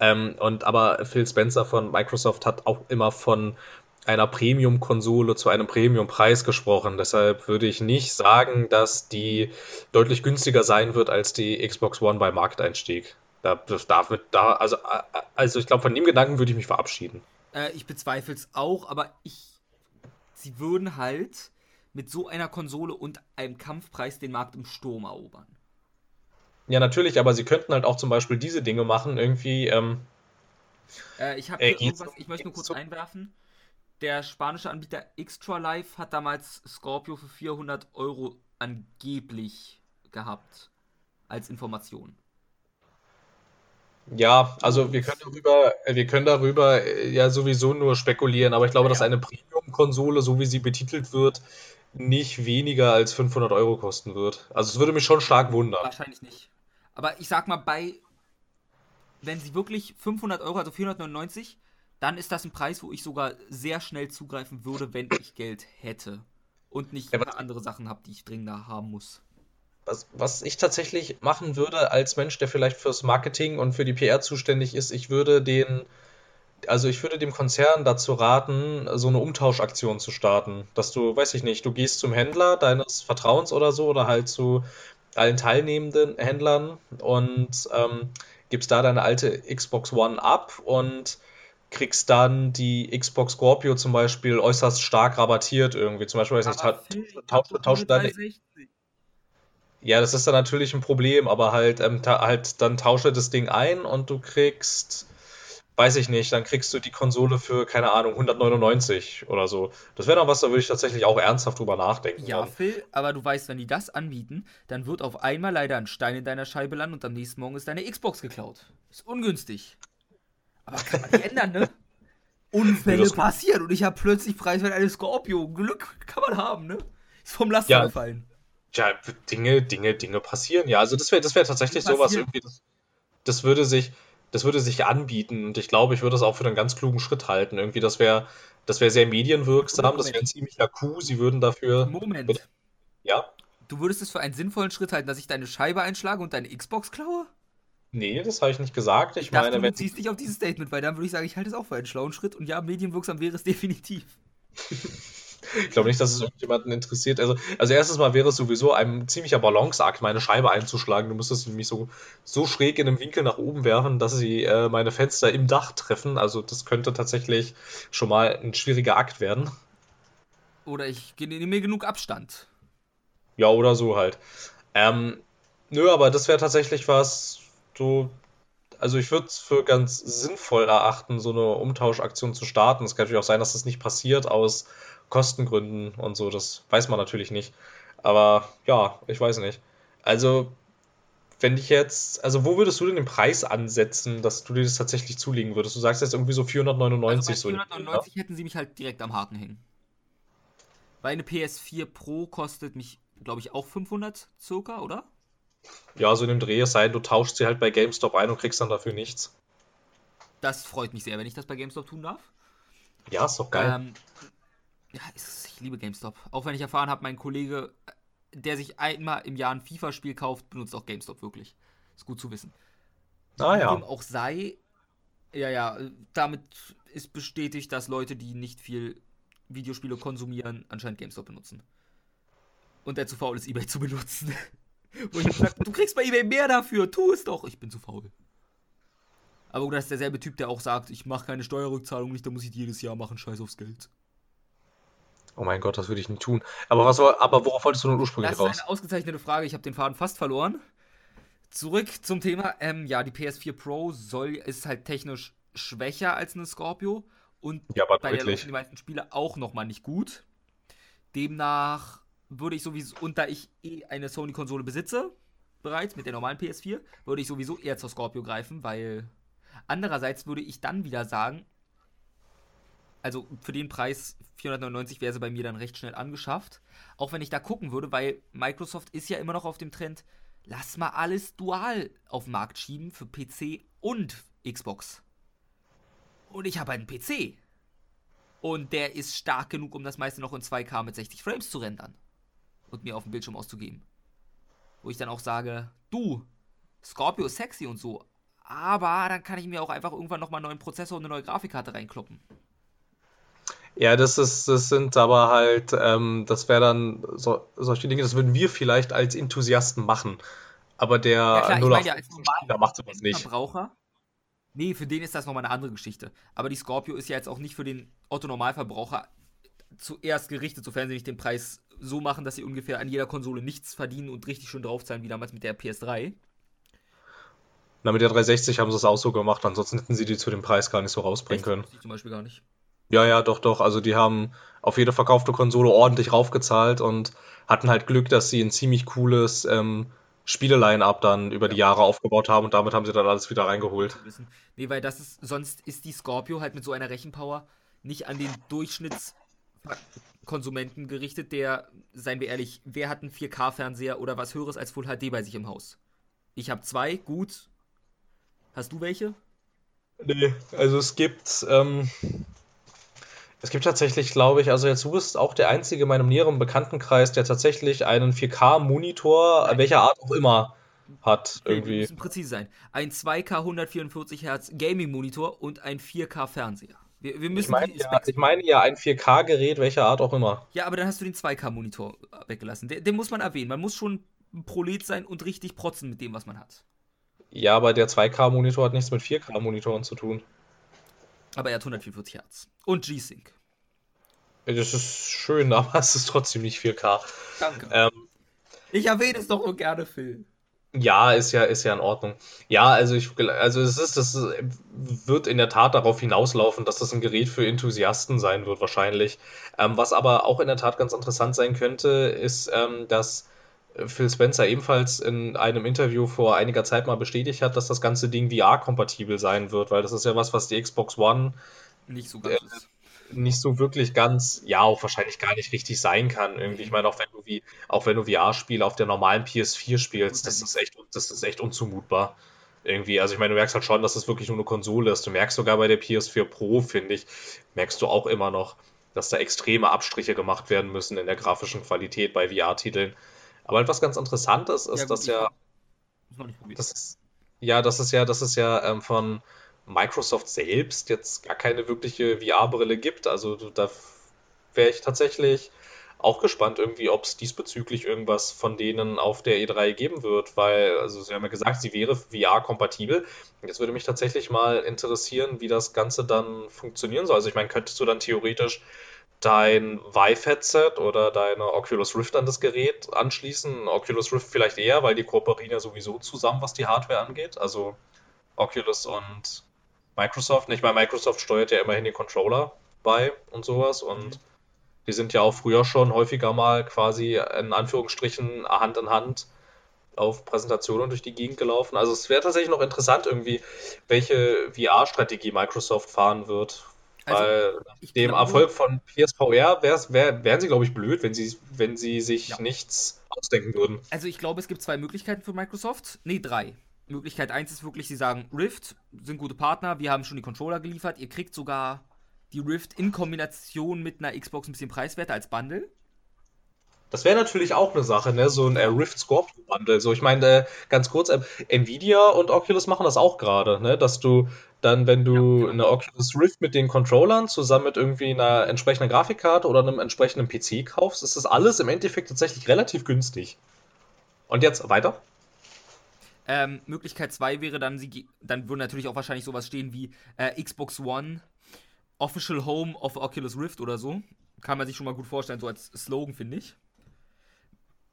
Ähm, und aber Phil Spencer von Microsoft hat auch immer von einer Premium-Konsole zu einem Premium-Preis gesprochen. Deshalb würde ich nicht sagen, dass die deutlich günstiger sein wird als die Xbox One bei Markteinstieg. Da, da wird da, also, also ich glaube, von dem Gedanken würde ich mich verabschieden. Äh, ich bezweifle es auch, aber ich sie würden halt mit so einer Konsole und einem Kampfpreis den Markt im Sturm erobern. Ja, natürlich, aber sie könnten halt auch zum Beispiel diese Dinge machen, irgendwie. Ähm, äh, ich habe äh, irgendwas, ich möchte nur kurz einwerfen. Der spanische Anbieter Extra Life hat damals Scorpio für 400 Euro angeblich gehabt. Als Information. Ja, also wir können darüber, wir können darüber äh, ja sowieso nur spekulieren, aber ich glaube, ja, dass eine Premium-Konsole, so wie sie betitelt wird, nicht weniger als 500 Euro kosten wird. Also es würde mich schon stark wundern. Wahrscheinlich nicht. Aber ich sag mal, bei wenn sie wirklich 500 Euro, also 499, dann ist das ein Preis, wo ich sogar sehr schnell zugreifen würde, wenn ich Geld hätte. Und nicht Ja, andere Sachen habe, die ich dringender haben muss. Was, was ich tatsächlich machen würde als Mensch, der vielleicht fürs Marketing und für die PR zuständig ist, ich würde den, also ich würde dem Konzern dazu raten, so eine Umtauschaktion zu starten. Dass du, weiß ich nicht, du gehst zum Händler deines Vertrauens oder so oder halt zu allen teilnehmenden Händlern und ähm, gibst da deine alte Xbox One ab und kriegst dann die Xbox Scorpio zum Beispiel äußerst stark rabattiert irgendwie. Zum Beispiel, weiß ich nicht, ta- tausch, tausch deine ja, das ist dann natürlich ein Problem, aber halt, ähm, halt dann tausche das Ding ein und du kriegst, weiß ich nicht, dann kriegst du die Konsole für, keine Ahnung, 199 oder so. Das wäre dann was, da würde ich tatsächlich auch ernsthaft drüber nachdenken. Ja, dann. Phil, aber du weißt, wenn die das anbieten, dann wird auf einmal leider ein Stein in deiner Scheibe landen und am nächsten Morgen ist deine Xbox geklaut. Ist ungünstig. Aber kann man nicht ändern, ne? Unfälle Nee, das- passieren und ich habe plötzlich preiswert eine Scorpio. Glück kann man haben, ne? Ist vom Laster Ja. gefallen. Ja, Dinge, Dinge, Dinge passieren. Ja, also das wäre, das wäre tatsächlich Die sowas irgendwie, das, das würde sich, das würde sich anbieten und ich glaube, ich würde das auch für einen ganz klugen Schritt halten. Irgendwie, das wäre, das wäre sehr medienwirksam, das wäre ein ziemlicher Coup, sie würden dafür, Moment. ja, Du würdest es für einen sinnvollen Schritt halten, dass ich deine Scheibe einschlage und deine Xbox klaue? nee, das habe ich nicht gesagt. Ich Ich dachte, meine, du wenn, beziehst dich auf dieses Statement, weil dann würde ich sagen, ich halte es auch für einen schlauen Schritt und ja, medienwirksam wäre es definitiv. Ich glaube nicht, dass es irgendjemanden interessiert. Also, also erstens mal wäre es sowieso ein ziemlicher Balanceakt, meine Scheibe einzuschlagen. Du müsstest nämlich so, so schräg in einem Winkel nach oben werfen, dass sie äh, meine Fenster im Dach treffen. Also das könnte tatsächlich schon mal ein schwieriger Akt werden. Oder ich nehme mir genug Abstand. Ja, oder so halt. Ähm, nö, aber das wäre tatsächlich was, so, also ich würde es für ganz sinnvoll erachten, so eine Umtauschaktion zu starten. Es kann natürlich auch sein, dass das nicht passiert aus Kostengründen und so, das weiß man natürlich nicht. Aber ja, ich weiß nicht. Also, wenn ich jetzt, also wo würdest du denn den Preis ansetzen, dass du dir das tatsächlich zulegen würdest? Du sagst jetzt irgendwie so 499 Also so. bei in dem Dreh, 499 hätten sie mich halt direkt am Haken hängen. Weil eine PS4 Pro kostet mich, glaube ich, auch 500 circa, oder? ne? Ja, so in dem Dreh, es sei du tauschst sie halt bei GameStop ein und kriegst dann dafür nichts. Das freut mich sehr, wenn ich das bei GameStop tun darf. Ja, ist doch geil. Ähm, ja, ich liebe GameStop. Auch wenn ich erfahren habe, mein Kollege, der sich einmal im Jahr ein FIFA-Spiel kauft, benutzt auch GameStop wirklich. Ist gut zu wissen. Ah ja. dem auch sei, ja, ja, damit ist bestätigt, dass Leute, die nicht viel Videospiele konsumieren, anscheinend GameStop benutzen. Und der zu faul ist, eBay zu benutzen. Wo ich gesagt du kriegst bei eBay mehr dafür, tu es doch. Ich bin zu faul. Aber gut, das ist derselbe Typ, der auch sagt, ich mache keine Steuerrückzahlung nicht, da muss ich jedes Jahr machen, scheiß aufs Geld. Oh mein Gott, das würde ich nie tun. Aber was aber worauf wolltest du nun Das ursprünglich ist raus? eine ausgezeichnete Frage, ich habe den Faden fast verloren. Zurück zum Thema. Ähm, ja, die PS4 Pro soll, ist halt technisch schwächer als eine Scorpio und Ja, aber bei der deutlich. laufen die meisten Spiele auch nochmal nicht gut. Demnach würde ich sowieso, und da ich eh eine Sony-Konsole besitze, bereits mit der normalen PS4, würde ich sowieso eher zur Scorpio greifen, weil andererseits würde ich dann wieder sagen, also für den Preis 499 wäre sie bei mir dann recht schnell angeschafft. Auch wenn ich da gucken würde, weil Microsoft ist ja immer noch auf dem Trend, lass mal alles dual auf den Markt schieben für PC und Xbox. Und ich habe einen PC. Und der ist stark genug, um das meiste noch in 2K mit 60 Frames zu rendern. Und mir auf dem Bildschirm auszugeben. Wo ich dann auch sage, du, Scorpio ist sexy und so. Aber dann kann ich mir auch einfach irgendwann nochmal einen neuen Prozessor und eine neue Grafikkarte reinkloppen. Ja, das ist, das sind aber halt, ähm, das wäre dann so, solche Dinge, das würden wir vielleicht als Enthusiasten machen. Aber der Ja klar, ich 08 meine ja als Spieler macht sowas nicht. Verbraucher. Nee, für den ist das nochmal eine andere Geschichte. Aber die Scorpio ist ja jetzt auch nicht für den Otto-Normalverbraucher zuerst gerichtet, sofern sie nicht den Preis so machen, dass sie ungefähr an jeder Konsole nichts verdienen und richtig schön draufzahlen, wie damals mit der PS3. Na, mit der 360 haben sie es auch so gemacht, ansonsten hätten sie die zu dem Preis gar nicht so rausbringen können. Zum Beispiel gar nicht. Ja, ja, doch, doch. Also die haben auf jede verkaufte Konsole ordentlich raufgezahlt und hatten halt Glück, dass sie ein ziemlich cooles ähm, Spiele-Line-Up dann über die Jahre aufgebaut haben und damit haben sie dann alles wieder reingeholt. Nee, weil das ist, sonst ist die Scorpio halt mit so einer Rechenpower nicht an den Durchschnittskonsumenten gerichtet, der, seien wir ehrlich, wer hat einen 4K-Fernseher oder was Höheres als Full HD bei sich im Haus? Ich habe zwei, gut. Hast du welche? Nee, also es gibt, ähm, es gibt tatsächlich, glaube ich, also jetzt du bist auch der Einzige in meinem näheren Bekanntenkreis, der tatsächlich einen 4K-Monitor, welcher Art auch immer, hat. Okay, wir Irgendwie. müssen präzise sein. Ein 2K 144 Hertz Gaming-Monitor und ein 4K-Fernseher. Wir, wir Ich müssen meine die ja, ich meine ja ein 4K-Gerät, welcher Art auch immer. Ja, aber dann hast du den 2K-Monitor weggelassen. Den, den muss man erwähnen. Man muss schon ein Prolet sein und richtig protzen mit dem, was man hat. Ja, aber der 2K-Monitor hat nichts mit 4K-Monitoren zu tun. Aber er hat 144 Hertz. Und G-Sync. Das ist schön, aber es ist trotzdem nicht 4K. Danke. Ähm, Ich erwähne es doch nur gerne, Phil. Ja, ist ja, ist ja in Ordnung. Ja, also ich, also es ist, das wird in der Tat darauf hinauslaufen, dass das ein Gerät für Enthusiasten sein wird, wahrscheinlich. Ähm, was aber auch in der Tat ganz interessant sein könnte, ist, ähm, dass Phil Spencer ebenfalls in einem Interview vor einiger Zeit mal bestätigt hat, dass das ganze Ding VR-kompatibel sein wird, weil das ist ja was, was die Xbox One Nicht so ganz. ist. nicht so wirklich ganz, ja, auch wahrscheinlich gar nicht richtig sein kann. Irgendwie, ich meine, auch wenn du wie, auch wenn du VR-Spiele auf der normalen PS4 spielst, das ist echt, das ist echt unzumutbar. Irgendwie, also ich meine, du merkst halt schon, dass es wirklich nur eine Konsole ist. Du merkst sogar bei der PS4 Pro, finde ich, merkst du auch immer noch, dass da extreme Abstriche gemacht werden müssen in der grafischen Qualität bei VR-Titeln. Aber etwas ganz Interessantes ist, Ja, dass ja, das ist, ja, das ist ja, das ist ja ähm, von Microsoft selbst jetzt gar keine wirkliche VR-Brille gibt. Also da wäre ich tatsächlich auch gespannt irgendwie, ob es diesbezüglich irgendwas von denen auf der E3 geben wird, weil, also sie haben ja gesagt, sie wäre VR-kompatibel. Jetzt würde mich tatsächlich mal interessieren, wie das Ganze dann funktionieren soll. Also ich meine, könntest du dann theoretisch dein Vive-Headset oder deine Oculus Rift an das Gerät anschließen? Oculus Rift vielleicht eher, weil die kooperieren ja sowieso zusammen, was die Hardware angeht. Also Oculus und Microsoft. Nicht, weil Microsoft steuert ja immerhin den Controller bei und sowas und die sind ja auch früher schon häufiger mal quasi in Anführungsstrichen Hand in Hand auf Präsentationen durch die Gegend gelaufen. Also es wäre tatsächlich noch interessant irgendwie, welche VR-Strategie Microsoft fahren wird. Also, Weil nach ich dem glaube- Erfolg von PSVR wär, wären sie, glaube ich, blöd, wenn sie, wenn sie sich Ja. nichts ausdenken würden. Also ich glaube, es gibt zwei Möglichkeiten für Microsoft. Nee, drei. Möglichkeit eins ist wirklich, sie sagen, Rift sind gute Partner, wir haben schon die Controller geliefert, ihr kriegt sogar die Rift in Kombination mit einer Xbox ein bisschen preiswerter als Bundle. Das wäre natürlich auch eine Sache, ne? So ein äh, Rift Scorpio Bundle. So, ich meine, äh, ganz kurz, äh, Nvidia und Oculus machen das auch gerade, ne? Dass du dann, wenn du eine Oculus Rift mit den Controllern zusammen mit irgendwie einer entsprechenden Grafikkarte oder einem entsprechenden PC kaufst, ist das alles im Endeffekt tatsächlich relativ günstig. Und jetzt weiter? Ähm, Möglichkeit 2 wäre dann, sie, dann würde natürlich auch wahrscheinlich sowas stehen wie äh, Xbox One, Official Home of Oculus Rift oder so. Kann man sich schon mal gut vorstellen, so als Slogan, finde ich.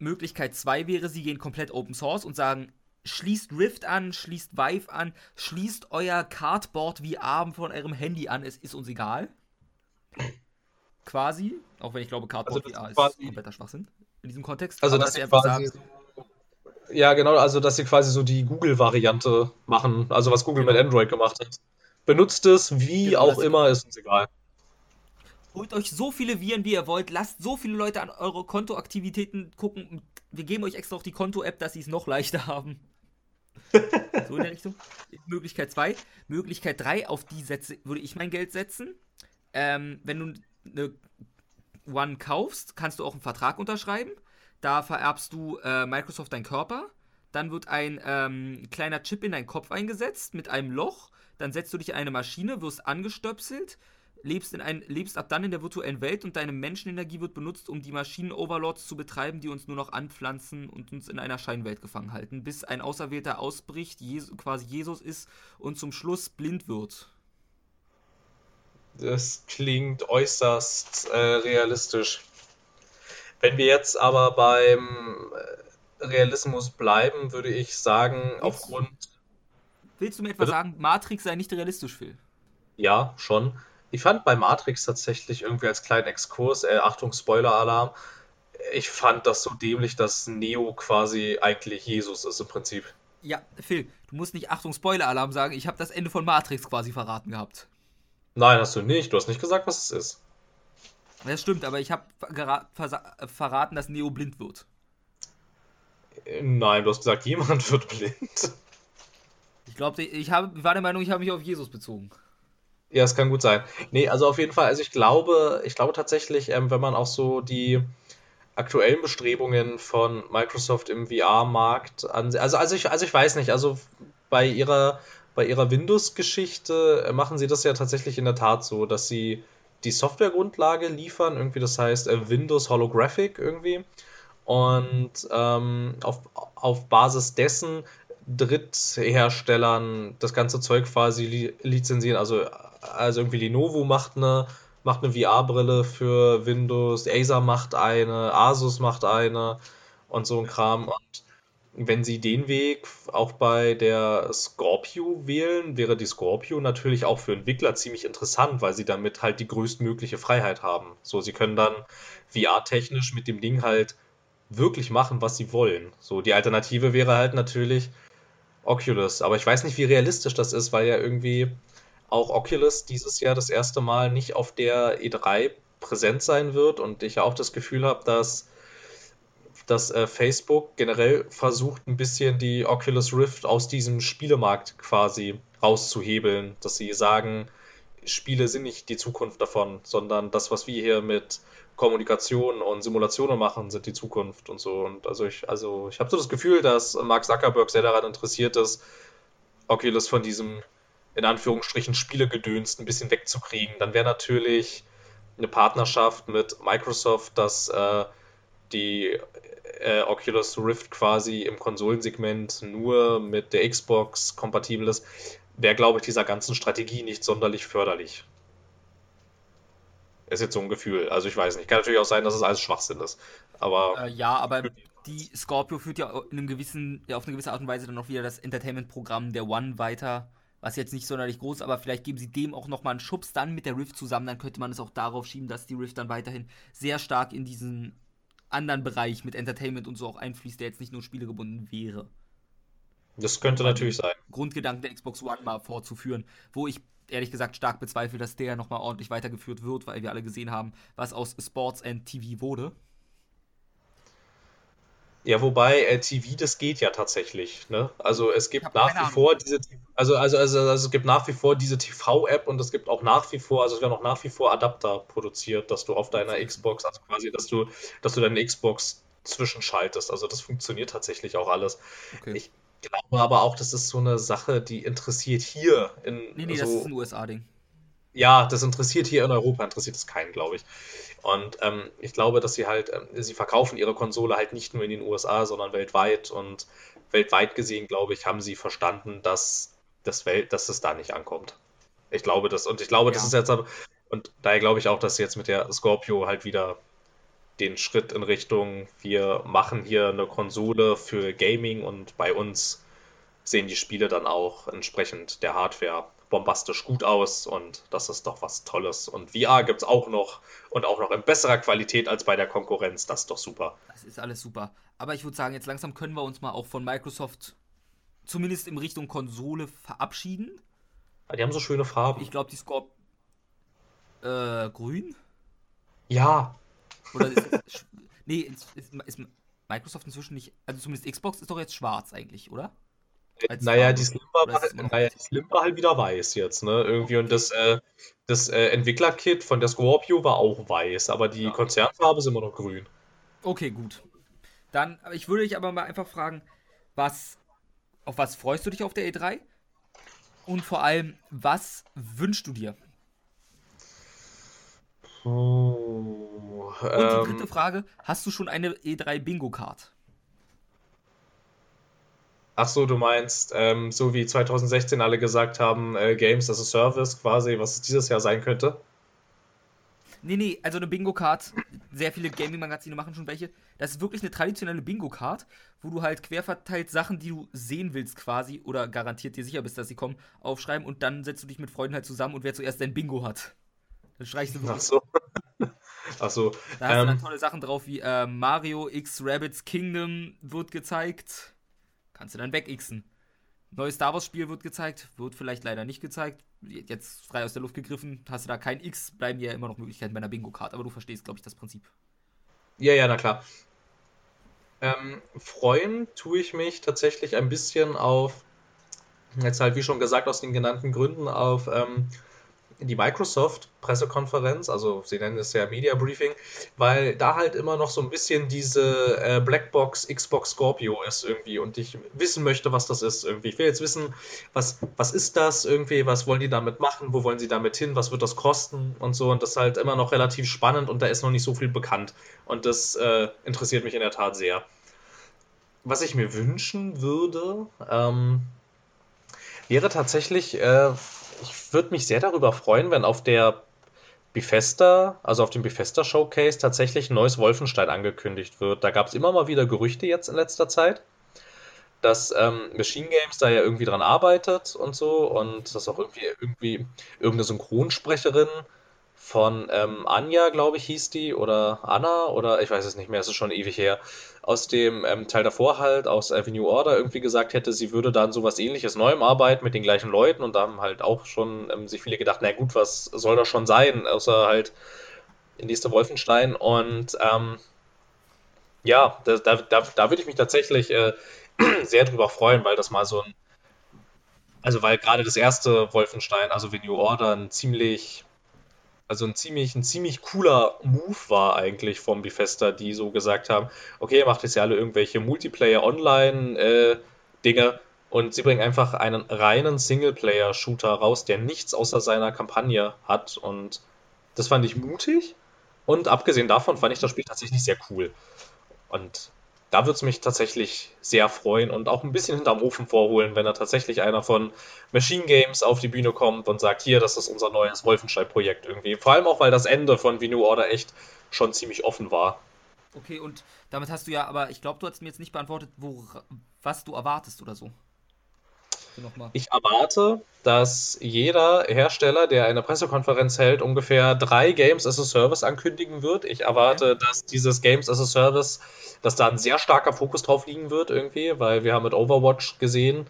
Möglichkeit 2 wäre, sie gehen komplett Open Source und sagen, schließt Rift an, schließt Vive an, schließt euer Cardboard VR von eurem Handy an, es ist uns egal. Quasi, auch wenn ich glaube, Cardboard Also VR ist quasi- kompletter Schwachsinn in diesem Kontext. Also, Aber dass sie einfach quasi. sagen, Ja, genau, also dass sie quasi so die Google-Variante machen, also was Google mit Genau. Android gemacht hat. Benutzt es, wie Genau, auch immer, ist uns egal. Holt euch so viele Viren, wie ihr wollt. Lasst so viele Leute an eure Kontoaktivitäten gucken. Wir geben euch extra auch die Konto-App, dass sie es noch leichter haben. so in der Richtung. Möglichkeit 2. Möglichkeit 3, auf die setze, würde ich mein Geld setzen. Ähm, wenn du eine One kaufst, kannst du auch einen Vertrag unterschreiben. Da vererbst du äh, Microsoft deinen Körper. Dann wird ein ähm, kleiner Chip in deinen Kopf eingesetzt mit einem Loch. Dann setzt du dich in eine Maschine, wirst angestöpselt, lebst, in ein, lebst ab dann in der virtuellen Welt und deine Menschenenergie wird benutzt, um die Maschinen-Overlords zu betreiben, die uns nur noch anpflanzen und uns in einer Scheinwelt gefangen halten, bis ein Auserwählter ausbricht, Jesu, quasi Jesus ist und zum Schluss blind wird. Das klingt äußerst äh, realistisch. Wenn wir jetzt aber beim äh, Realismus bleiben, würde ich sagen, aufgrund, Willst du mir etwa Bitte? sagen, Matrix sei nicht realistisch, Phil? ja, schon. Ich fand bei Matrix tatsächlich irgendwie als kleinen Exkurs, äh, Achtung, Spoiler-Alarm, ich fand das so dämlich, dass Neo quasi eigentlich Jesus ist im Prinzip. Ja, Phil, du musst nicht Achtung Spoiler-Alarm sagen, ich habe das Ende von Matrix quasi verraten gehabt. Nein, hast du nicht. Du hast nicht gesagt, was es ist. Das stimmt, aber ich habe verraten, dass Neo blind wird. Nein, du hast gesagt, jemand wird blind. Ich glaube, ich, hab, ich war der Meinung, ich habe mich auf Jesus bezogen. Ja, es kann gut sein. Nee, also auf jeden Fall, also ich glaube, ich glaube tatsächlich, ähm, wenn man auch so die aktuellen Bestrebungen von Microsoft im VR-Markt ansieht, also, also ich, also ich weiß nicht, also bei ihrer, bei ihrer Windows-Geschichte machen sie das ja tatsächlich in der Tat so, dass sie die Softwaregrundlage liefern, irgendwie, das heißt äh, Windows Holographic irgendwie. Und ähm, auf, auf Basis dessen Drittherstellern das ganze Zeug quasi li lizenzieren. Also, also irgendwie Lenovo macht eine, macht eine VR-Brille für Windows, Acer macht eine, Asus macht eine und so ein Kram. Und wenn sie den Weg auch bei der Scorpio wählen, wäre die Scorpio natürlich auch für Entwickler ziemlich interessant, weil sie damit halt die größtmögliche Freiheit haben. So, sie können dann VR-technisch mit dem Ding halt wirklich machen, was sie wollen. So, die Alternative wäre halt natürlich Oculus. Aber ich weiß nicht, wie realistisch das ist, weil ja irgendwie auch Oculus dieses Jahr das erste Mal nicht auf der E3 präsent sein wird und ich auch das Gefühl habe, dass, dass äh, Facebook generell versucht, ein bisschen die Oculus Rift aus diesem Spielemarkt quasi rauszuhebeln, dass sie sagen, Spiele sind nicht die Zukunft davon, sondern das, was wir hier mit Kommunikation und Simulationen machen, sind die Zukunft und so. Und also ich, also ich habe so das Gefühl, dass Mark Zuckerberg sehr daran interessiert ist, Oculus von diesem in Anführungsstrichen Spielegedöns ein bisschen wegzukriegen. Dann wäre natürlich eine Partnerschaft mit Microsoft, dass äh, die äh, Oculus Rift quasi im Konsolensegment nur mit der Xbox kompatibel ist, wäre, glaube ich, dieser ganzen Strategie nicht sonderlich förderlich. Ist jetzt so ein Gefühl. Also ich weiß nicht. Kann natürlich auch sein, dass es alles Schwachsinn ist. Aber. Äh, ja, aber die Scorpio führt ja, in einem gewissen, ja auf eine gewisse Art und Weise dann auch wieder das Entertainment-Programm der One weiter. Was jetzt nicht sonderlich groß, aber vielleicht geben sie dem auch nochmal einen Schubs dann mit der Rift zusammen. Dann könnte man es auch darauf schieben, dass die Rift dann weiterhin sehr stark in diesen anderen Bereich mit Entertainment und so auch einfließt, der jetzt nicht nur spielegebunden wäre. Das könnte natürlich sein. Grundgedanken der Xbox One mal fortzuführen, wo ich ehrlich gesagt stark bezweifle, dass der nochmal ordentlich weitergeführt wird, weil wir alle gesehen haben, was aus Sports and TV wurde. Ja, wobei äh, TV, das geht ja tatsächlich. Ne? Also es gibt nach wie Ahnung. vor diese, also, also, also, also es gibt nach wie vor diese TV-App und es gibt auch nach wie vor, also es werden auch nach wie vor Adapter produziert, dass du auf deiner Xbox, also quasi, dass du, dass du deine Xbox zwischenschaltest. Also das funktioniert tatsächlich auch alles. Okay. Ich glaube aber auch, das ist so eine Sache, die interessiert hier in. Nee, nee, so, das ist ein USA-Ding. Ja, das interessiert hier in Europa, interessiert es keinen, glaube ich. Und ähm, ich glaube, dass sie halt, ähm, sie verkaufen ihre Konsole halt nicht nur in den USA, sondern weltweit. Und weltweit gesehen, glaube ich, haben sie verstanden, dass das Welt, dass es da nicht ankommt. Ich glaube das, und ich glaube, ja. das ist jetzt aber, und daher glaube ich auch, dass sie jetzt mit der Scorpio halt wieder den Schritt in Richtung, wir machen hier eine Konsole für Gaming und bei uns sehen die Spiele dann auch entsprechend der Hardware bombastisch gut aus und das ist doch was Tolles. Und VR gibt es auch noch und auch noch in besserer Qualität als bei der Konkurrenz. Das ist doch super. Das ist alles super. Aber ich würde sagen, jetzt langsam können wir uns mal auch von Microsoft zumindest in Richtung Konsole verabschieden. Die haben so schöne Farben. Ich glaube, die Scorp. Äh, grün? Ja, oder ist, nee, ist, ist, Microsoft inzwischen nicht, also zumindest Xbox ist doch jetzt schwarz eigentlich, oder? Naja, die Slim, war, naja, die Slim war halt wieder weiß jetzt, ne? Irgendwie und das, äh, das äh, Entwicklerkit von der Scorpio war auch weiß, aber die ja. Konzernfarbe ist immer noch grün. Okay, gut. Dann, ich würde dich aber mal einfach fragen, was, auf was freust du dich auf der E3? Und vor allem, was wünschst du dir? Oh, Und die ähm, dritte Frage: Hast du schon eine E3 Bingo-Card? Ach so, du meinst, ähm, so wie 2016 alle gesagt haben, äh, Games as a Service quasi, was es dieses Jahr sein könnte? Nee, nee, also eine Bingo-Card, sehr viele Gaming-Magazine machen schon welche. Das ist wirklich eine traditionelle Bingo-Card, wo du halt querverteilt Sachen, die du sehen willst quasi, oder garantiert dir sicher bist, dass sie kommen, aufschreiben und dann setzt du dich mit Freunden halt zusammen und wer zuerst dein Bingo hat. Dann streichst du wirklich. Ach so. Ach so. Da hast ähm, du dann tolle Sachen drauf wie äh, Mario X Rabbits Kingdom wird gezeigt. Kannst du dann wegixen. Neues Star Wars Spiel wird gezeigt, wird vielleicht leider nicht gezeigt. Jetzt frei aus der Luft gegriffen, hast du da kein X, bleiben ja immer noch Möglichkeiten bei einer Bingo-Card. Aber du verstehst, glaube ich, das Prinzip. Ja, ja, na klar. Ähm, freuen tue ich mich tatsächlich ein bisschen auf jetzt halt, wie schon gesagt, aus den genannten Gründen auf ähm, die Microsoft-Pressekonferenz, also sie nennen es ja Media Briefing, weil da halt immer noch so ein bisschen diese äh, Blackbox Xbox Scorpio ist irgendwie und ich wissen möchte, was das ist irgendwie. Ich will jetzt wissen, was, was ist das irgendwie, was wollen die damit machen, wo wollen sie damit hin, was wird das kosten? Und so. Und das ist halt immer noch relativ spannend und da ist noch nicht so viel bekannt. Und das äh, interessiert mich in der Tat sehr. Was ich mir wünschen würde, ähm, wäre tatsächlich äh, ich würde mich sehr darüber freuen, wenn auf der Bethesda, also auf dem Bethesda Showcase tatsächlich ein neues Wolfenstein angekündigt wird. Da gab es immer mal wieder Gerüchte jetzt in letzter Zeit, dass ähm, Machine Games da ja irgendwie dran arbeitet und so und dass auch irgendwie, irgendwie irgendeine Synchronsprecherin von ähm, Anja, glaube ich, hieß die, oder Anna, oder ich weiß es nicht mehr, es ist schon ewig her, aus dem ähm, Teil davor halt, aus Avenue Order, irgendwie gesagt hätte, sie würde dann sowas ähnliches Neuem arbeiten mit den gleichen Leuten und da haben halt auch schon ähm, sich viele gedacht, na gut, was soll das schon sein, außer halt nächste Wolfenstein und ähm, ja, da, da, da, würde ich mich tatsächlich äh, sehr drüber freuen, weil das mal so ein, also weil gerade das erste Wolfenstein, also Venue Order, ein ziemlich also ein ziemlich, ein ziemlich cooler Move war eigentlich vom Bethesda, die so gesagt haben, okay, ihr macht jetzt ja alle irgendwelche Multiplayer-Online-Dinge äh, und sie bringen einfach einen reinen Singleplayer-Shooter raus, der nichts außer seiner Kampagne hat und das fand ich mutig und abgesehen davon fand ich das Spiel tatsächlich sehr cool. Und da würde es mich tatsächlich sehr freuen und auch ein bisschen hinterm Ofen vorholen, wenn da tatsächlich einer von Machine Games auf die Bühne kommt und sagt, hier, das ist unser neues Wolfenstein-Projekt irgendwie. Vor allem auch, weil das Ende von Vino Order echt schon ziemlich offen war. Okay, und damit hast du ja, aber ich glaube, du hast mir jetzt nicht beantwortet, wo, was du erwartest oder so. Ich erwarte, dass jeder Hersteller, der eine Pressekonferenz hält, ungefähr drei Games as a Service ankündigen wird. Ich erwarte, okay. dass dieses Games as a Service, dass da ein sehr starker Fokus drauf liegen wird irgendwie, weil wir haben mit Overwatch gesehen,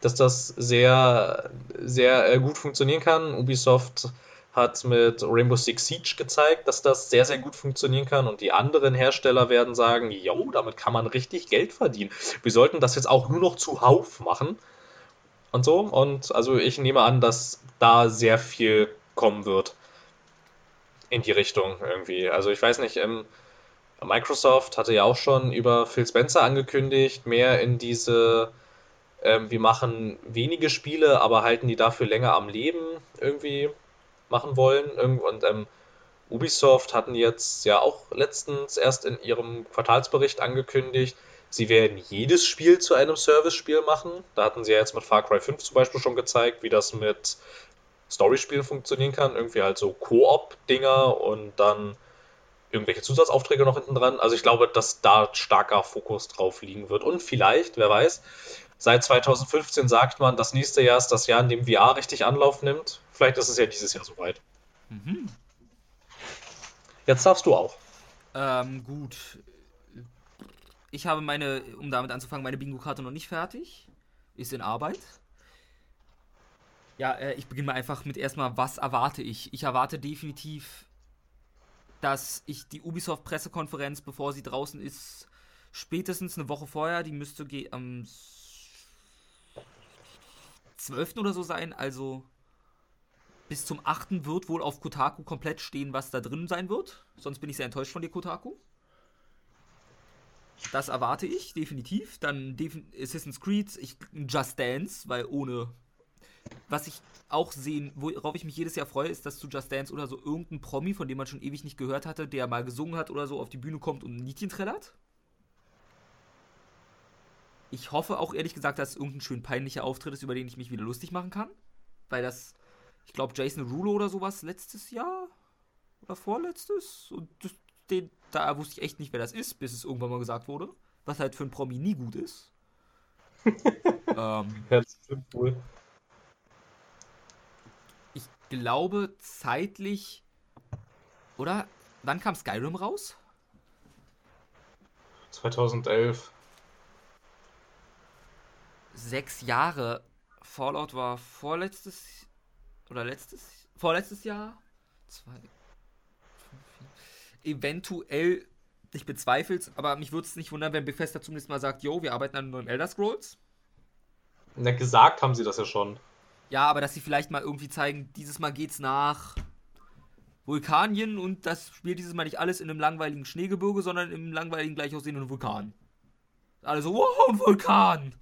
dass das sehr, sehr äh, gut funktionieren kann. Ubisoft hat mit Rainbow Six Siege gezeigt, dass das sehr, sehr gut funktionieren kann und die anderen Hersteller werden sagen, jo, damit kann man richtig Geld verdienen. Wir sollten das jetzt auch nur noch zuhauf machen und so. Und also ich nehme an, dass da sehr viel kommen wird in die Richtung irgendwie. Also ich weiß nicht, ähm, Microsoft hatte ja auch schon über Phil Spencer angekündigt, mehr in diese, ähm, wir machen wenige Spiele, aber halten die dafür länger am Leben irgendwie machen wollen. Und ähm, Ubisoft hatten jetzt ja auch letztens erst in ihrem Quartalsbericht angekündigt, Sie werden jedes Spiel zu einem Service-Spiel machen. Da hatten sie ja jetzt mit Far Cry 5 zum Beispiel schon gezeigt, wie das mit Story-Spielen funktionieren kann. Irgendwie halt so Koop-Dinger und dann irgendwelche Zusatzaufträge noch hinten dran. Also ich glaube, dass da starker Fokus drauf liegen wird. Und vielleicht, wer weiß, seit 2015 sagt man, das nächste Jahr ist das Jahr, in dem VR richtig Anlauf nimmt. Vielleicht ist es ja dieses Jahr soweit. Mhm. Jetzt darfst du auch. Ähm, gut ich habe meine, um damit anzufangen, meine Bingo-Karte noch nicht fertig. Ist in Arbeit. Ja, äh, ich beginne mal einfach mit erstmal, was erwarte ich? Ich erwarte definitiv, dass ich die Ubisoft-Pressekonferenz, bevor sie draußen ist, spätestens eine Woche vorher, die müsste am 12. oder so sein, also bis zum 8. wird wohl auf Kotaku komplett stehen, was da drin sein wird. Sonst bin ich sehr enttäuscht von dir, Kotaku. Das erwarte ich, definitiv. Dann Assassin's Creed, ich, Just Dance, weil ohne. Was ich auch sehen, worauf ich mich jedes Jahr freue, ist, dass zu Just Dance oder so irgendein Promi, von dem man schon ewig nicht gehört hatte, der mal gesungen hat oder so, auf die Bühne kommt und ein Liedchen trällert. Ich hoffe auch ehrlich gesagt, dass es irgendein schön peinlicher Auftritt ist, über den ich mich wieder lustig machen kann. Weil das, ich glaube, Jason Rulo oder sowas letztes Jahr oder vorletztes. Und den, da wusste ich echt nicht, wer das ist, bis es irgendwann mal gesagt wurde. Was halt für ein Promi nie gut ist. ähm, ja, das stimmt wohl. Ich glaube zeitlich. Oder? Wann kam Skyrim raus? 2011. Sechs Jahre. Fallout war vorletztes. Oder letztes. Vorletztes Jahr? Zwei eventuell, ich bezweifle es, aber mich würde es nicht wundern, wenn Bethesda zumindest mal sagt, yo, wir arbeiten an einem neuen Elder Scrolls. Na, gesagt haben sie das ja schon. Ja, aber dass sie vielleicht mal irgendwie zeigen, dieses Mal geht's nach Vulkanien und das spielt dieses Mal nicht alles in einem langweiligen Schneegebirge, sondern im langweiligen gleich aussehenden Vulkan. Alle so, wow, ein Vulkan!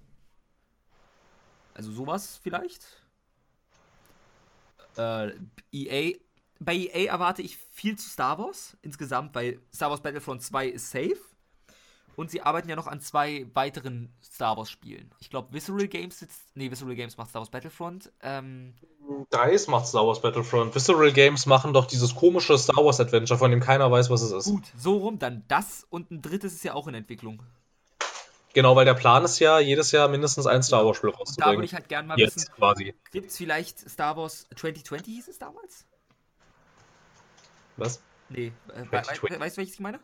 Also sowas vielleicht. Äh, EA. Bei EA erwarte ich viel zu Star Wars insgesamt, weil Star Wars Battlefront 2 ist safe. Und sie arbeiten ja noch an zwei weiteren Star Wars Spielen. Ich glaube, Visceral Games sitzt. Nee, Visceral Games macht Star Wars Battlefront. Ähm, DICE macht Star Wars Battlefront. Visceral Games machen doch dieses komische Star Wars Adventure, von dem keiner weiß, was es ist. Gut, so rum, dann das und ein drittes ist ja auch in Entwicklung. Genau, weil der Plan ist ja, jedes Jahr mindestens ein Star Wars Spiel rauszubringen. Da würde ich halt gerne mal Jetzt wissen, quasi. gibt es vielleicht Star Wars 2020 hieß es damals? Was? Nee, äh, we 2020. we weißt du, welches ich meine?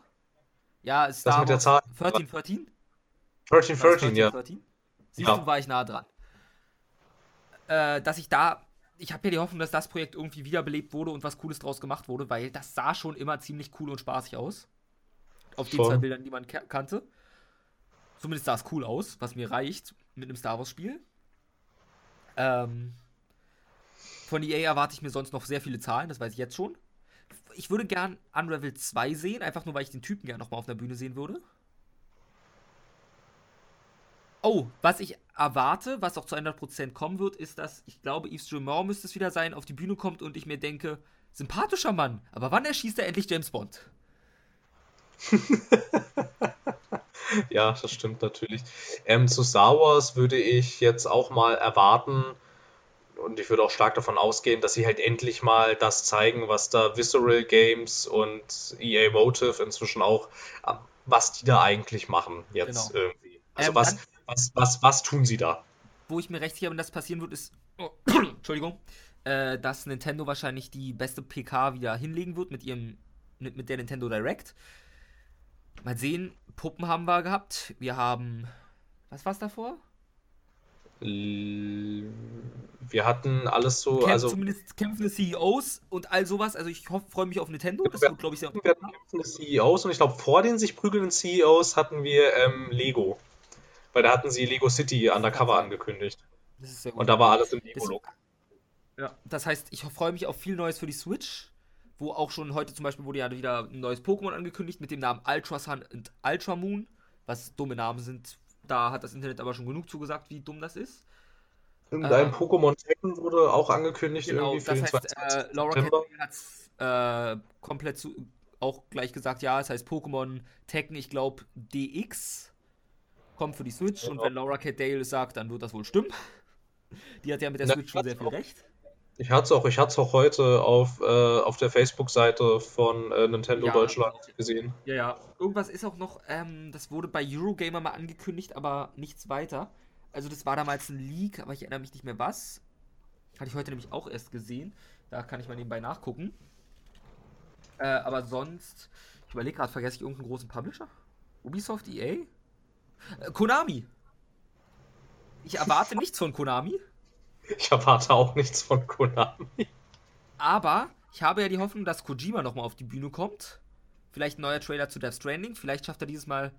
Ja, Star mit der Zahl? 13, 13? 13, War es 13, ja. 13? Siehst Ja. du, war ich nah dran. Äh, dass ich da. Ich habe ja die Hoffnung, dass das Projekt irgendwie wiederbelebt wurde und was Cooles draus gemacht wurde, weil das sah schon immer ziemlich cool und spaßig aus. Auf den zwei Bildern, die man ka- kannte. Zumindest sah es cool aus, was mir reicht mit einem Star Wars-Spiel. Ähm, von EA erwarte ich mir sonst noch sehr viele Zahlen, das weiß ich jetzt schon. Ich würde gern Unravel 2 sehen, einfach nur, weil ich den Typen gern nochmal auf der Bühne sehen würde. Oh, was ich erwarte, was auch zu 100% kommen wird, ist, dass ich glaube, Yves Gilmore müsste es wieder sein, auf die Bühne kommt und ich mir denke, sympathischer Mann, aber wann erschießt er endlich James Bond? Ja, das stimmt natürlich. Ähm, zu Star Wars würde ich jetzt auch mal erwarten, und ich würde auch stark davon ausgehen, dass sie halt endlich mal das zeigen, was da Visceral Games und EA Motive inzwischen auch, äh, was die da eigentlich machen jetzt Genau. irgendwie. Also Ähm, was, was, was, was tun sie da? Wo ich mir recht sicher bin, dass passieren wird, ist, oh, Entschuldigung, äh, dass Nintendo wahrscheinlich die beste PK wieder hinlegen wird mit ihrem, mit, mit der Nintendo Direct. Mal sehen, Puppen haben wir gehabt. Wir haben, was war's davor? Wir hatten alles so, Kämp also zumindest kämpfende CEOs und all sowas. Also ich freue mich auf Nintendo. Das Wir- wird, glaube ich, sehr. wir hatten kämpfende CEOs und ich glaube, vor den sich prügelnden CEOs hatten wir ähm, Lego. Weil da hatten sie Lego City undercover angekündigt. Das ist sehr gut. Und da war alles im Lego-Look. Ja, das heißt, ich freue mich auf viel Neues für die Switch, wo auch schon heute zum Beispiel wurde ja wieder ein neues Pokémon angekündigt mit dem Namen Ultra Sun und Ultra Moon, was dumme Namen sind. Da hat das Internet aber schon genug zugesagt, wie dumm das ist. Dein Ähm, Pokémon Tekken wurde auch angekündigt Genau, irgendwie für das den heißt, 22. äh, Laura hat äh, komplett zu, auch gleich gesagt, ja, es heißt Pokémon Tekken, ich glaube DX kommt für die Switch und Genau. wenn Laura Cat Dale es sagt, dann wird das wohl stimmen. Die hat ja mit der Na, Switch schon sehr viel auch. recht. Ich hatte es auch, ich hatte es auch heute auf, äh, auf der Facebook-Seite von äh, Nintendo Ja. Deutschland gesehen. Ja, ja. Irgendwas ist auch noch, ähm, das wurde bei Eurogamer mal angekündigt, aber nichts weiter. Also das war damals ein Leak, aber ich erinnere mich nicht mehr was. Hatte ich heute nämlich auch erst gesehen. Da kann ich mal nebenbei nachgucken. Äh, aber sonst, ich überlege gerade, vergesse ich irgendeinen großen Publisher? Ubisoft, EA? Äh, Konami! Ich erwarte nichts von Konami, Ich erwarte auch nichts von Konami. aber ich habe ja die Hoffnung, dass Kojima nochmal auf die Bühne kommt. Vielleicht ein neuer Trailer zu Death Stranding. Vielleicht schafft er dieses Mal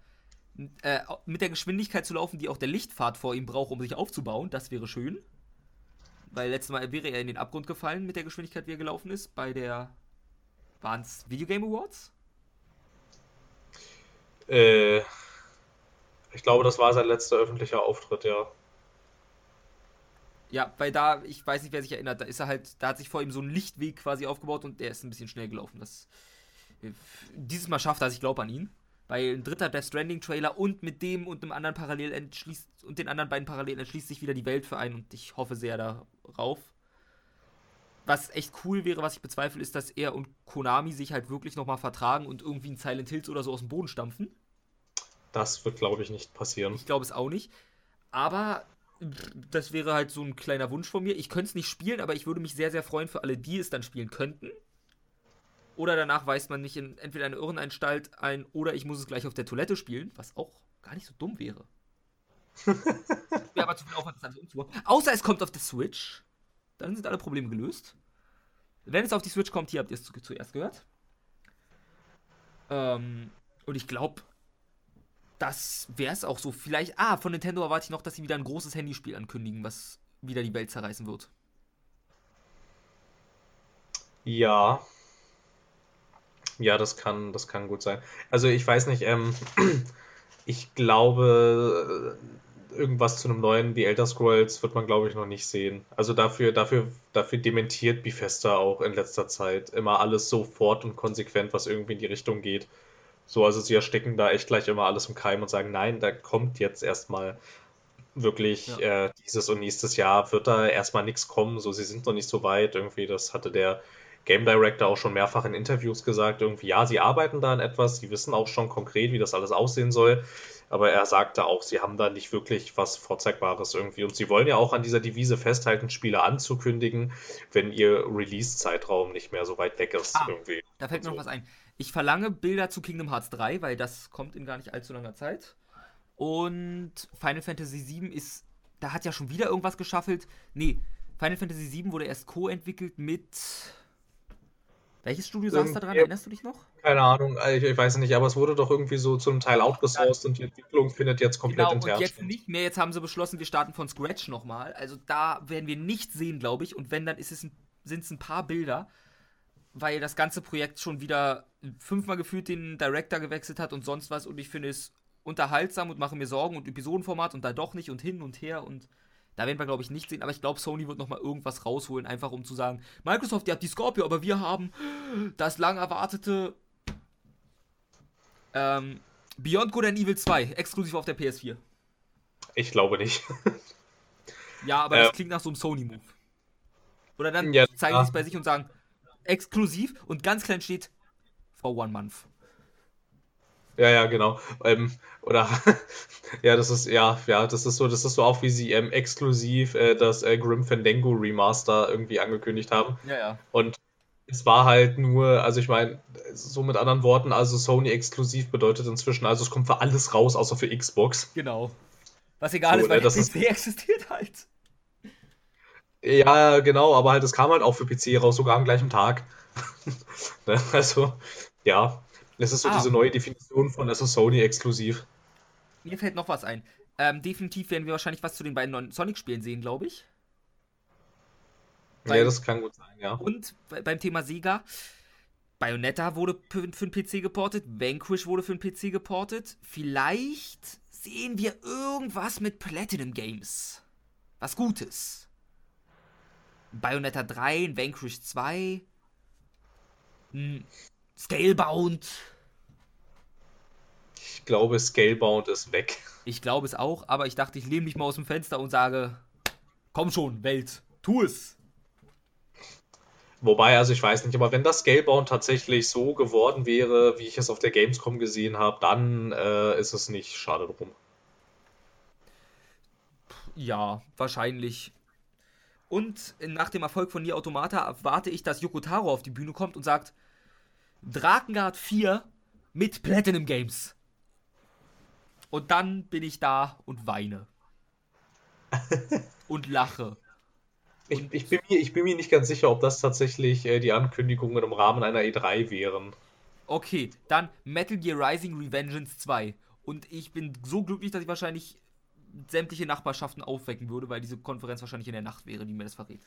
äh, mit der Geschwindigkeit zu laufen, die auch der Lichtpfad vor ihm braucht, um sich aufzubauen. Das wäre schön. Weil letztes Mal wäre er in den Abgrund gefallen mit der Geschwindigkeit, wie er gelaufen ist. Bei der. Waren es Videogame Awards? Äh, ich glaube, das war sein letzter öffentlicher Auftritt, ja. Ja, weil da, ich weiß nicht, wer sich erinnert, da ist er halt, da hat sich vor ihm so ein Lichtweg quasi aufgebaut und der ist ein bisschen schnell gelaufen. Das, dieses Mal schafft er, es, ich glaube an ihn. Weil ein dritter Death Stranding Trailer und mit dem und einem anderen parallel entschließt und den anderen beiden parallel entschließt sich wieder die Welt für einen und ich hoffe sehr darauf. Was echt cool wäre, was ich bezweifle, ist, dass er und Konami sich halt wirklich nochmal vertragen und irgendwie ein Silent Hills oder so aus dem Boden stampfen. Das wird, glaube ich, nicht passieren. Ich glaube es auch nicht. Aber das wäre halt so ein kleiner Wunsch von mir. Ich könnte es nicht spielen, aber ich würde mich sehr, sehr freuen für alle, die es dann spielen könnten. Oder danach weist man mich in entweder eine Irrenanstalt ein oder ich muss es gleich auf der Toilette spielen, was auch gar nicht so dumm wäre. Wäre aber zu viel Aufwand, das alles umzubauen. Außer es kommt auf der Switch. Dann sind alle Probleme gelöst. Wenn es auf die Switch kommt, hier habt ihr es zu, zuerst gehört. Ähm, und ich glaube, das wäre es auch so. Vielleicht, ah, von Nintendo erwarte ich noch, dass sie wieder ein großes Handyspiel ankündigen, was wieder die Welt zerreißen wird. Ja. Ja, das kann, das kann gut sein. Also ich weiß nicht, ähm, ich glaube, irgendwas zu einem neuen The Elder Scrolls wird man, glaube ich, noch nicht sehen. Also dafür, dafür, dafür dementiert Bethesda auch in letzter Zeit immer alles sofort und konsequent, was irgendwie in die Richtung geht. So, also sie ersticken da echt gleich immer alles im Keim und sagen, nein, da kommt jetzt erstmal wirklich ja. äh, dieses und nächstes Jahr wird da erstmal nichts kommen. So, sie sind noch nicht so weit. Irgendwie, das hatte der Game Director auch schon mehrfach in Interviews gesagt. Irgendwie, ja, sie arbeiten da an etwas, sie wissen auch schon konkret, wie das alles aussehen soll. Aber er sagte auch, sie haben da nicht wirklich was Vorzeigbares irgendwie. Und sie wollen ja auch an dieser Devise festhalten, Spiele anzukündigen, wenn ihr Release-Zeitraum nicht mehr so weit weg ist. Ah, irgendwie. Da fällt mir so. noch was ein. Ich verlange Bilder zu Kingdom Hearts 3, weil das kommt in gar nicht allzu langer Zeit. Und Final Fantasy VII ist, da hat ja schon wieder irgendwas geschaffelt. Nee, Final Fantasy VII wurde erst co-entwickelt mit. Welches Studio saß da dran? Erinnerst du dich noch? Keine Ahnung, ich, ich, weiß nicht, aber es wurde doch irgendwie so zum Teil outgesourced und die Entwicklung findet jetzt komplett genau, intern und jetzt nicht mehr, jetzt haben sie beschlossen, wir starten von Scratch nochmal. Also da werden wir nichts sehen, glaube ich. Und wenn, dann ist es ein, sind es ein paar Bilder weil das ganze Projekt schon wieder fünfmal gefühlt den Director gewechselt hat und sonst was und ich finde es unterhaltsam und mache mir Sorgen und Episodenformat und da doch nicht und hin und her und da werden wir glaube ich nicht sehen, aber ich glaube Sony wird nochmal irgendwas rausholen, einfach um zu sagen, Microsoft, ihr habt die Scorpio, aber wir haben das lang erwartete ähm, Beyond Good and Evil 2, exklusiv auf der PS4. Ich glaube nicht. ja, aber das klingt nach so einem Sony-Move. Oder dann ja, zeigen sie es bei sich und sagen, exklusiv und ganz klein steht for one month. Ja, ja, genau. Ähm, oder ja, das ist ja, ja, das ist so, das ist so auch wie sie ähm, exklusiv äh, das äh, Grim Fandango Remaster irgendwie angekündigt haben. Ja, ja. Und es war halt nur, also ich meine, so mit anderen Worten, also Sony exklusiv bedeutet inzwischen, also es kommt für alles raus, außer für Xbox. Genau. Was egal so, ist, weil ne, der PC ist... existiert halt. Ja, genau, aber halt, es kam halt auch für PC raus, sogar am gleichen Tag. Ne, also, ja, es ist so ah. diese neue Definition von, ist Sony exklusiv. Mir fällt noch was ein. Ähm, definitiv werden wir wahrscheinlich was zu den beiden neuen Sonic-Spielen sehen, glaube ich. Weil, ja, das kann gut sein, ja. Und beim Thema Sega, Bayonetta wurde für, für den PC geportet, Vanquish wurde für den PC geportet. Vielleicht sehen wir irgendwas mit Platinum Games. Was Gutes. Bayonetta 3, Vanquish 2, Scalebound. Ich glaube, Scalebound ist weg. Ich glaube es auch, aber ich dachte, ich lehne mich mal aus dem Fenster und sage, komm schon, Welt, tu es. Wobei, also ich weiß nicht, aber wenn das Scalebound tatsächlich so geworden wäre, wie ich es auf der Gamescom gesehen habe, dann äh, ist es nicht schade drum. Ja, wahrscheinlich. Und nach dem Erfolg von Nier Automata erwarte ich, dass Yoko Taro auf die Bühne kommt und sagt: Drakengard 4 mit Platinum Games. Und dann bin ich da und weine. und lache. Ich, ich, bin mir, ich bin mir nicht ganz sicher, ob das tatsächlich äh, die Ankündigungen im Rahmen einer E3 wären. Okay, dann Metal Gear Rising Revengeance 2. Und ich bin so glücklich, dass ich wahrscheinlich sämtliche Nachbarschaften aufwecken würde, weil diese Konferenz wahrscheinlich in der Nacht wäre, die mir das verrät.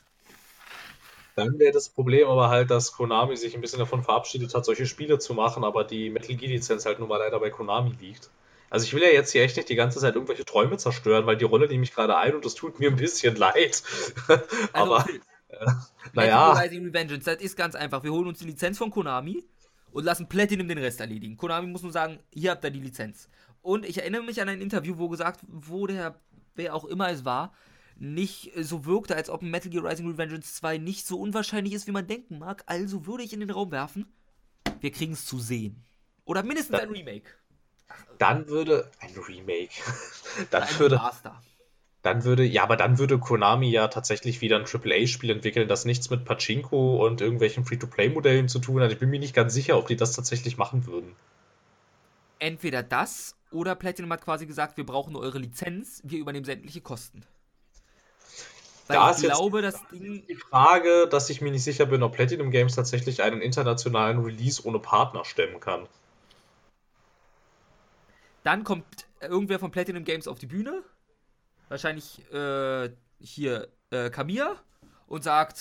Dann wäre das Problem aber halt, dass Konami sich ein bisschen davon verabschiedet hat, solche Spiele zu machen, aber die Metal Gear Lizenz halt nun mal leider bei Konami liegt. Also ich will ja jetzt hier echt nicht die ganze Zeit irgendwelche Träume zerstören, weil die Rolle nehme ich gerade ein und das tut mir ein bisschen leid. Also, aber äh, naja. Revengeance, das ist ganz einfach. Wir holen uns die Lizenz von Konami und lassen Platinum den Rest erledigen. Konami muss nur sagen, hier habt ihr die Lizenz. Und ich erinnere mich an ein Interview, wo gesagt, wo der, wer auch immer es war, nicht so wirkte, als ob Metal Gear Rising Revengeance 2 nicht so unwahrscheinlich ist, wie man denken mag. Also würde ich in den Raum werfen, wir kriegen es zu sehen. Oder mindestens dann, ein Remake. Dann würde ein Remake. dann ein würde Master. Dann würde, ja, aber dann würde Konami ja tatsächlich wieder ein AAA-Spiel entwickeln, das nichts mit Pachinko und irgendwelchen Free-to-Play-Modellen zu tun hat. Ich bin mir nicht ganz sicher, ob die das tatsächlich machen würden. Entweder das oder Platinum hat quasi gesagt, wir brauchen nur eure Lizenz, wir übernehmen sämtliche Kosten. Weil da ich glaube, das Ding. Die Frage, dass ich mir nicht sicher bin, ob Platinum Games tatsächlich einen internationalen Release ohne Partner stemmen kann. Dann kommt irgendwer von Platinum Games auf die Bühne. Wahrscheinlich äh, hier äh, Kamiya. Und sagt: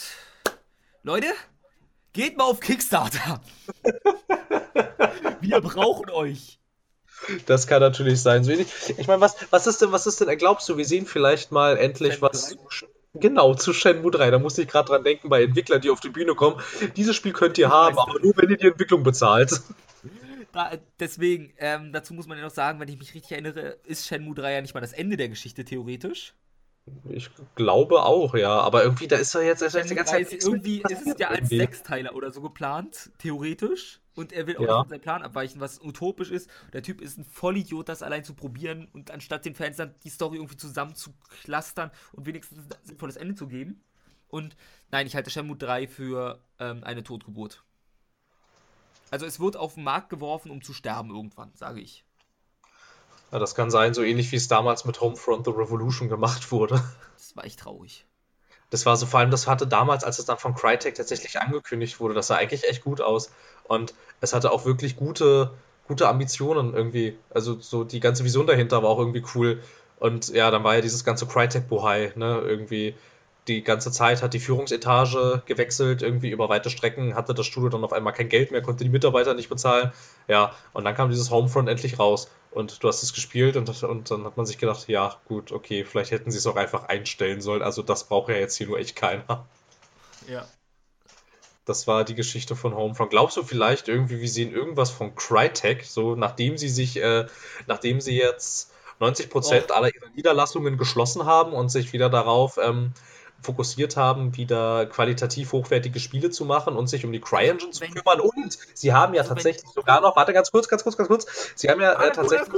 Leute, geht mal auf Kickstarter. Wir brauchen euch. Das kann natürlich sein. Ich meine, was, was ist denn, was ist denn, glaubst du, wir sehen vielleicht mal endlich was. 3? Genau, zu Shenmue 3. Da musste ich gerade dran denken, bei Entwicklern, die auf die Bühne kommen. Dieses Spiel könnt ihr haben, aber nur, wenn ihr die Entwicklung bezahlt. Da, deswegen, ähm, dazu muss man ja noch sagen, wenn ich mich richtig erinnere, ist Shenmue 3 ja nicht mal das Ende der Geschichte, theoretisch. Ich glaube auch, ja. Aber irgendwie, da ist er jetzt, ist die ganze Zeit. Irgendwie ist es ja als irgendwie. Sechsteiler oder so geplant, theoretisch. Und er will auch ja. nicht von seinem Plan abweichen, was utopisch ist. Der Typ ist ein Vollidiot, das allein zu probieren und anstatt den Fans dann die Story irgendwie zusammen zu clustern und wenigstens ein sinnvolles Ende zu geben. Und nein, ich halte Shenmue 3 für ähm, eine Totgeburt. Also es wird auf den Markt geworfen, um zu sterben irgendwann, sage ich. Ja, das kann sein, so ähnlich wie es damals mit Homefront The Revolution gemacht wurde. Das war echt traurig. Das war so, vor allem, das hatte damals, als es dann von Crytek tatsächlich angekündigt wurde, das sah eigentlich echt gut aus. Und es hatte auch wirklich gute, gute Ambitionen irgendwie. Also so die ganze Vision dahinter war auch irgendwie cool. Und ja, dann war ja dieses ganze Crytek-Bohai, ne, irgendwie die ganze Zeit hat die Führungsetage gewechselt, irgendwie über weite Strecken, hatte das Studio dann auf einmal kein Geld mehr, konnte die Mitarbeiter nicht bezahlen. Ja, und dann kam dieses Homefront endlich raus und du hast es gespielt und, und dann hat man sich gedacht, ja, gut, okay, vielleicht hätten sie es auch einfach einstellen sollen. Also das braucht ja jetzt hier nur echt keiner. Ja. Das war die Geschichte von Homefront. Glaubst du vielleicht irgendwie, wir sehen irgendwas von Crytek, so nachdem sie sich, äh, nachdem sie jetzt 90% oh. aller ihrer Niederlassungen geschlossen haben und sich wieder darauf ähm, fokussiert haben, wieder qualitativ hochwertige Spiele zu machen und sich um die CryEngine zu kümmern. Und sie haben ja also tatsächlich sogar noch, warte ganz kurz, ganz kurz, ganz kurz, sie haben ja äh, tatsächlich,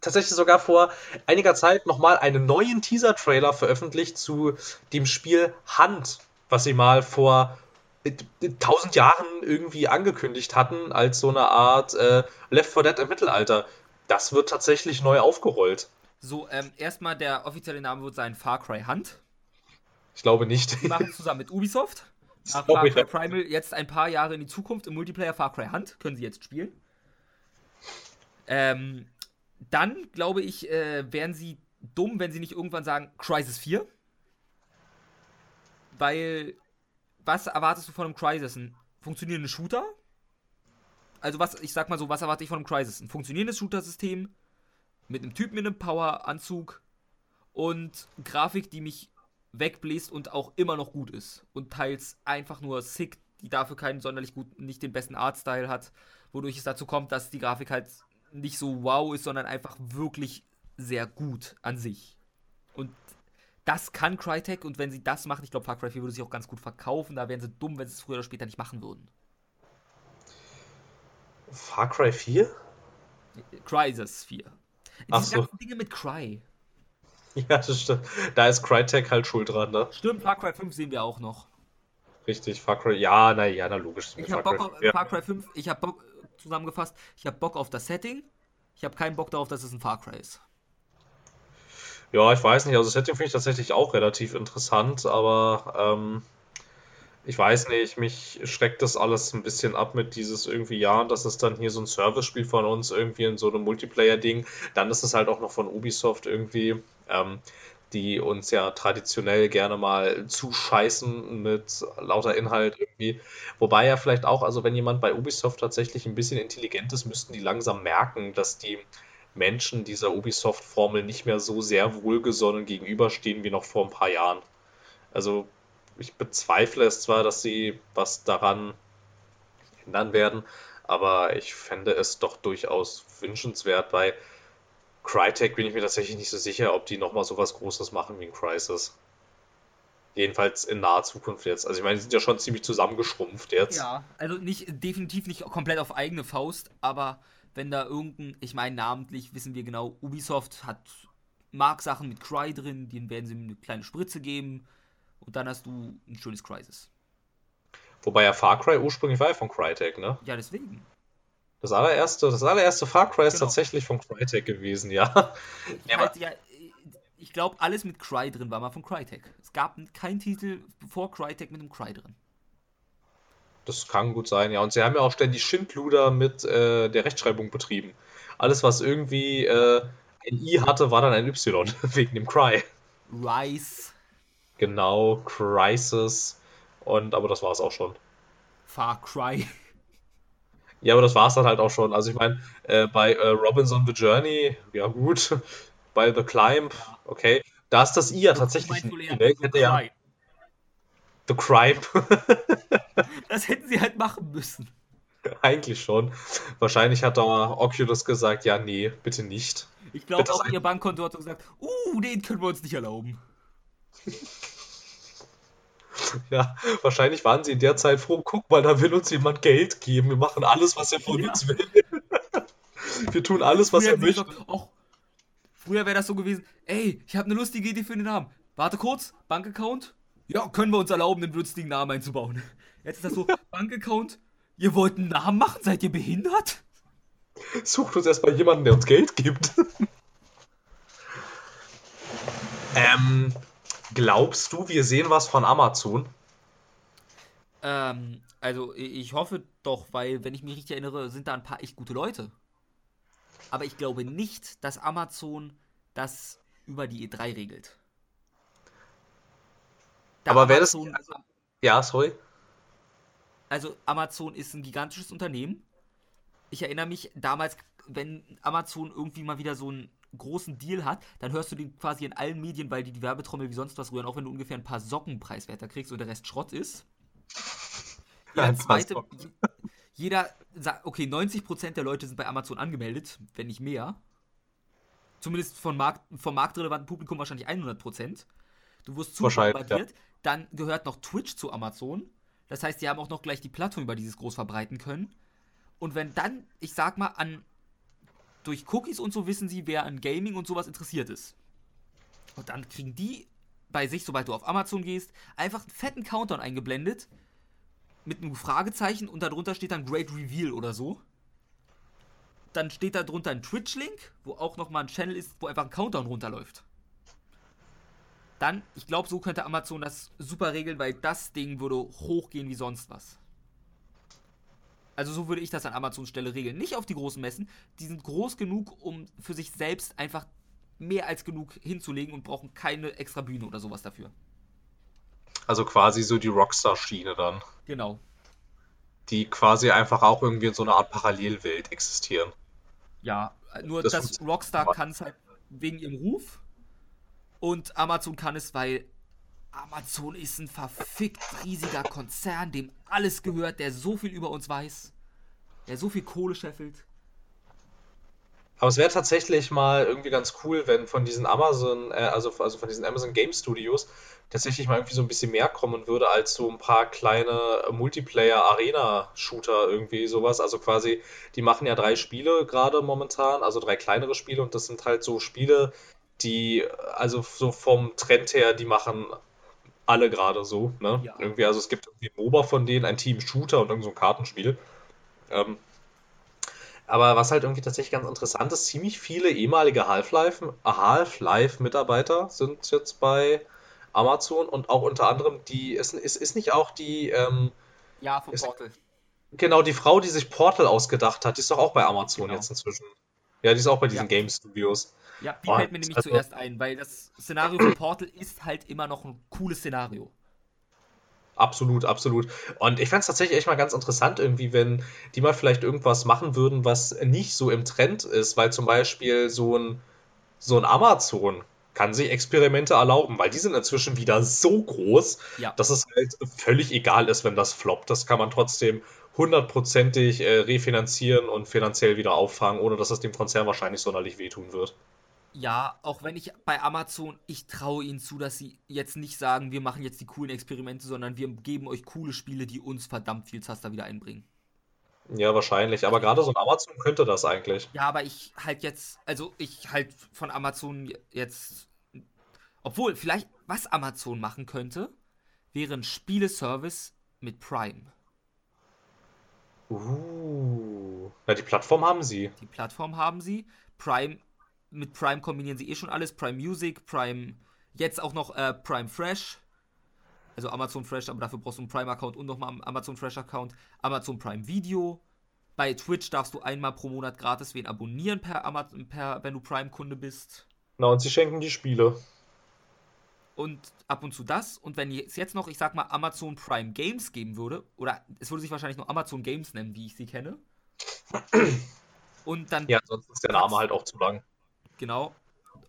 tatsächlich sogar vor einiger Zeit nochmal einen neuen Teaser-Trailer veröffentlicht zu dem Spiel Hand, was sie mal vor äh, tausend Jahren irgendwie angekündigt hatten, als so eine Art äh, Left 4 Dead im Mittelalter. Das wird tatsächlich neu aufgerollt. So, ähm, erstmal der offizielle Name wird sein Far Cry Hunt. Ich glaube nicht. Die machen es zusammen mit Ubisoft. Nach Far Cry Primal jetzt ein paar Jahre in die Zukunft im Multiplayer Far Cry Hunt. Können sie jetzt spielen. Ähm, dann, glaube ich, äh, wären sie dumm, wenn sie nicht irgendwann sagen Crisis 4. Weil, was erwartest du von einem Crisis? Ein funktionierender Shooter? Also, was, ich sag mal so, was erwarte ich von einem Crisis? Ein funktionierendes Shooter-System, mit einem Typen in einem Power-Anzug und Grafik, die mich wegbläst und auch immer noch gut ist. Und teils einfach nur sick, die dafür keinen sonderlich gut, nicht den besten Artstyle hat, wodurch es dazu kommt, dass die Grafik halt nicht so wow ist, sondern einfach wirklich sehr gut an sich. Und das kann Crytek und wenn sie das machen, ich glaube, Far Cry 4 würde sich auch ganz gut verkaufen, da wären sie dumm, wenn sie es früher oder später nicht machen würden. Far Cry 4? Crysis 4. Ach Diese so. ganzen Dinge mit Cry. Ja, das stimmt. Da ist Crytek halt schuld dran, ne? Stimmt, Far Cry 5 sehen wir auch noch. Richtig, Far Cry, ja, na ja, na logisch. Ich hab Bock auf ja. Far Cry 5, ich hab Bock, zusammengefasst, ich hab Bock auf das Setting, ich hab keinen Bock darauf, dass es ein Far Cry ist. Ja, ich weiß nicht, also das Setting finde ich tatsächlich auch relativ interessant, aber ähm, ich weiß nicht, mich schreckt das alles ein bisschen ab mit dieses irgendwie, ja, das ist dann hier so ein Service-Spiel von uns, irgendwie in so einem Multiplayer-Ding. Dann ist es halt auch noch von Ubisoft irgendwie, ähm, die uns ja traditionell gerne mal zuscheißen mit lauter Inhalt irgendwie. Wobei ja vielleicht auch, also wenn jemand bei Ubisoft tatsächlich ein bisschen intelligent ist, müssten die langsam merken, dass die Menschen dieser Ubisoft-Formel nicht mehr so sehr wohlgesonnen gegenüberstehen wie noch vor ein paar Jahren. Also ich bezweifle es zwar, dass sie was daran ändern werden, aber ich fände es doch durchaus wünschenswert. Bei Crytek bin ich mir tatsächlich nicht so sicher, ob die nochmal so was Großes machen wie ein Crisis. Jedenfalls in naher Zukunft jetzt. Also ich meine, die sind ja schon ziemlich zusammengeschrumpft jetzt. Ja, also nicht, definitiv nicht komplett auf eigene Faust, aber wenn da irgendein, ich meine namentlich wissen wir genau, Ubisoft hat mag Sachen mit Cry drin, denen werden sie eine kleine Spritze geben und dann hast du ein schönes Crisis. Wobei ja Far Cry ursprünglich war ja von Crytek, ne? Ja, deswegen. Das allererste, das allererste Far Cry ist genau. tatsächlich von Crytek gewesen, ja. ja, halt, ja ich glaube, alles mit Cry drin war mal von Crytek. Es gab keinen Titel vor Crytek mit einem Cry drin. Das kann gut sein, ja. Und sie haben ja auch ständig Schindluder mit äh, der Rechtschreibung betrieben. Alles, was irgendwie äh, ein I hatte, war dann ein Y, wegen dem Cry. Rice. Genau, Crisis. Und aber das war es auch schon. Far Cry. Ja, aber das war es dann halt auch schon. Also ich meine, äh, bei äh, Robinson The Journey, ja gut. Bei The Climb, okay. Da ist das I ja tatsächlich ein ne? Hätte ja. The Crime. das hätten sie halt machen müssen. Eigentlich schon. Wahrscheinlich hat da Oculus gesagt, ja, nee, bitte nicht. Ich glaube auch, ihr Bankkonto hat gesagt, uh, den können wir uns nicht erlauben. ja, wahrscheinlich waren sie in der Zeit froh, guck mal, da will uns jemand Geld geben. Wir machen alles, was er von ja. uns will. wir tun alles, was er möchte. Auch, früher wäre das so gewesen, ey, ich habe eine lustige Idee für den Namen. Warte kurz, Bankaccount? Ja, können wir uns erlauben, einen lustigen Namen einzubauen. Jetzt ist das so, Bankaccount? Ihr wollt einen Namen machen? Seid ihr behindert? Sucht uns erstmal jemanden, der uns Geld gibt. ähm, glaubst du, wir sehen was von Amazon? Ähm, also ich hoffe doch, weil, wenn ich mich richtig erinnere, sind da ein paar echt gute Leute. Aber ich glaube nicht, dass Amazon das über die E3 regelt. Da Aber wäre das. Also, ja, sorry. Also Amazon ist ein gigantisches Unternehmen ich erinnere mich damals, wenn Amazon irgendwie mal wieder so einen großen Deal hat, dann hörst du den quasi in allen Medien, weil die die Werbetrommel wie sonst was rühren, auch wenn du ungefähr ein paar Socken preiswerter kriegst und der Rest Schrott ist. Jeder zweite, jeder sagt, okay, 90% der Leute sind bei Amazon angemeldet, wenn nicht mehr. Zumindest von Markt, vom marktrelevanten Publikum wahrscheinlich 100%. Du wirst zu bombardiert. Ja. Dann gehört noch Twitch zu Amazon. Das heißt, die haben auch noch gleich die Plattform, über die sie es groß verbreiten können. Und wenn dann, ich sag mal, an durch Cookies und so wissen sie, wer an Gaming und sowas interessiert ist. Und dann kriegen die bei sich, sobald du auf Amazon gehst, einfach einen fetten Countdown eingeblendet mit einem Fragezeichen und darunter steht dann Great Reveal oder so. Dann steht da drunter ein Twitch-Link, wo auch nochmal ein Channel ist, wo einfach ein Countdown runterläuft. Dann, ich glaube, so könnte Amazon das super regeln, weil das Ding würde hochgehen wie sonst was. Also so würde ich das an Amazons Stelle regeln. Nicht auf die großen Messen. Die sind groß genug, um für sich selbst einfach mehr als genug hinzulegen und brauchen keine extra Bühne oder sowas dafür. Also quasi so die Rockstar-Schiene dann. Genau. Die quasi einfach auch irgendwie in so einer Art Parallelwelt existieren. Ja, nur das dass Rockstar kann es halt wegen ihrem Ruf und Amazon kann es, weil Amazon ist ein verfickt riesiger Konzern, dem alles gehört, der so viel über uns weiß, der so viel Kohle scheffelt. Aber es wäre tatsächlich mal irgendwie ganz cool, wenn von diesen Amazon, äh, also, also von diesen Amazon Game Studios tatsächlich mal irgendwie so ein bisschen mehr kommen würde als so ein paar kleine Multiplayer-Arena-Shooter irgendwie sowas. Also quasi, die machen ja drei Spiele gerade momentan, also drei kleinere Spiele und das sind halt so Spiele, die, also so vom Trend her, die machen alle gerade so. Ne? Ja. Irgendwie, also es gibt irgendwie MOBA von denen, ein Team Shooter und irgend so ein Kartenspiel. Ähm, aber was halt irgendwie tatsächlich ganz interessant ist, ziemlich viele ehemalige Half-Life Half sind jetzt bei Amazon und auch unter anderem die ist, ist, ist nicht auch die ähm, ja von Portal genau die Frau, die sich Portal ausgedacht hat, die ist doch auch bei Amazon genau. jetzt inzwischen. Ja, die ist auch bei diesen ja. Game Studios. Ja, die fällt mir nämlich also, zuerst ein, weil das Szenario von Portal ist halt immer noch ein cooles Szenario. Absolut, absolut. Und ich fände es tatsächlich echt mal ganz interessant, irgendwie, wenn die mal vielleicht irgendwas machen würden, was nicht so im Trend ist, weil zum Beispiel so ein, so ein Amazon kann sich Experimente erlauben, weil die sind inzwischen wieder so groß, ja. dass es halt völlig egal ist, wenn das floppt. Das kann man trotzdem hundertprozentig äh, refinanzieren und finanziell wieder auffangen, ohne dass das dem Konzern wahrscheinlich sonderlich wehtun wird. Ja, auch wenn ich bei Amazon, ich traue ihnen zu, dass sie jetzt nicht sagen, wir machen jetzt die coolen Experimente, sondern wir geben euch coole Spiele, die uns verdammt viel Zaster wieder einbringen. Ja, wahrscheinlich. Aber gerade so ein Amazon könnte das eigentlich. Ja, aber ich halt jetzt, also ich halt von Amazon jetzt, obwohl vielleicht, was Amazon machen könnte, wäre ein Spieleservice mit Prime. Uh, na die Plattform haben sie. Die Plattform haben sie. Prime mit Prime kombinieren sie eh schon alles. Prime Music, Prime, jetzt auch noch äh, Prime Fresh. Also Amazon Fresh, aber dafür brauchst du einen Prime-Account und nochmal einen Amazon Fresh-Account. Amazon Prime Video. Bei Twitch darfst du einmal pro Monat gratis wen abonnieren, per Amazon, per, wenn du Prime-Kunde bist. Na, und sie schenken die Spiele. Und ab und zu das. Und wenn es jetzt noch, ich sag mal, Amazon Prime Games geben würde, oder es würde sich wahrscheinlich nur Amazon Games nennen, wie ich sie kenne. Und dann. Ja, sonst ist der Name halt auch zu lang. Genau.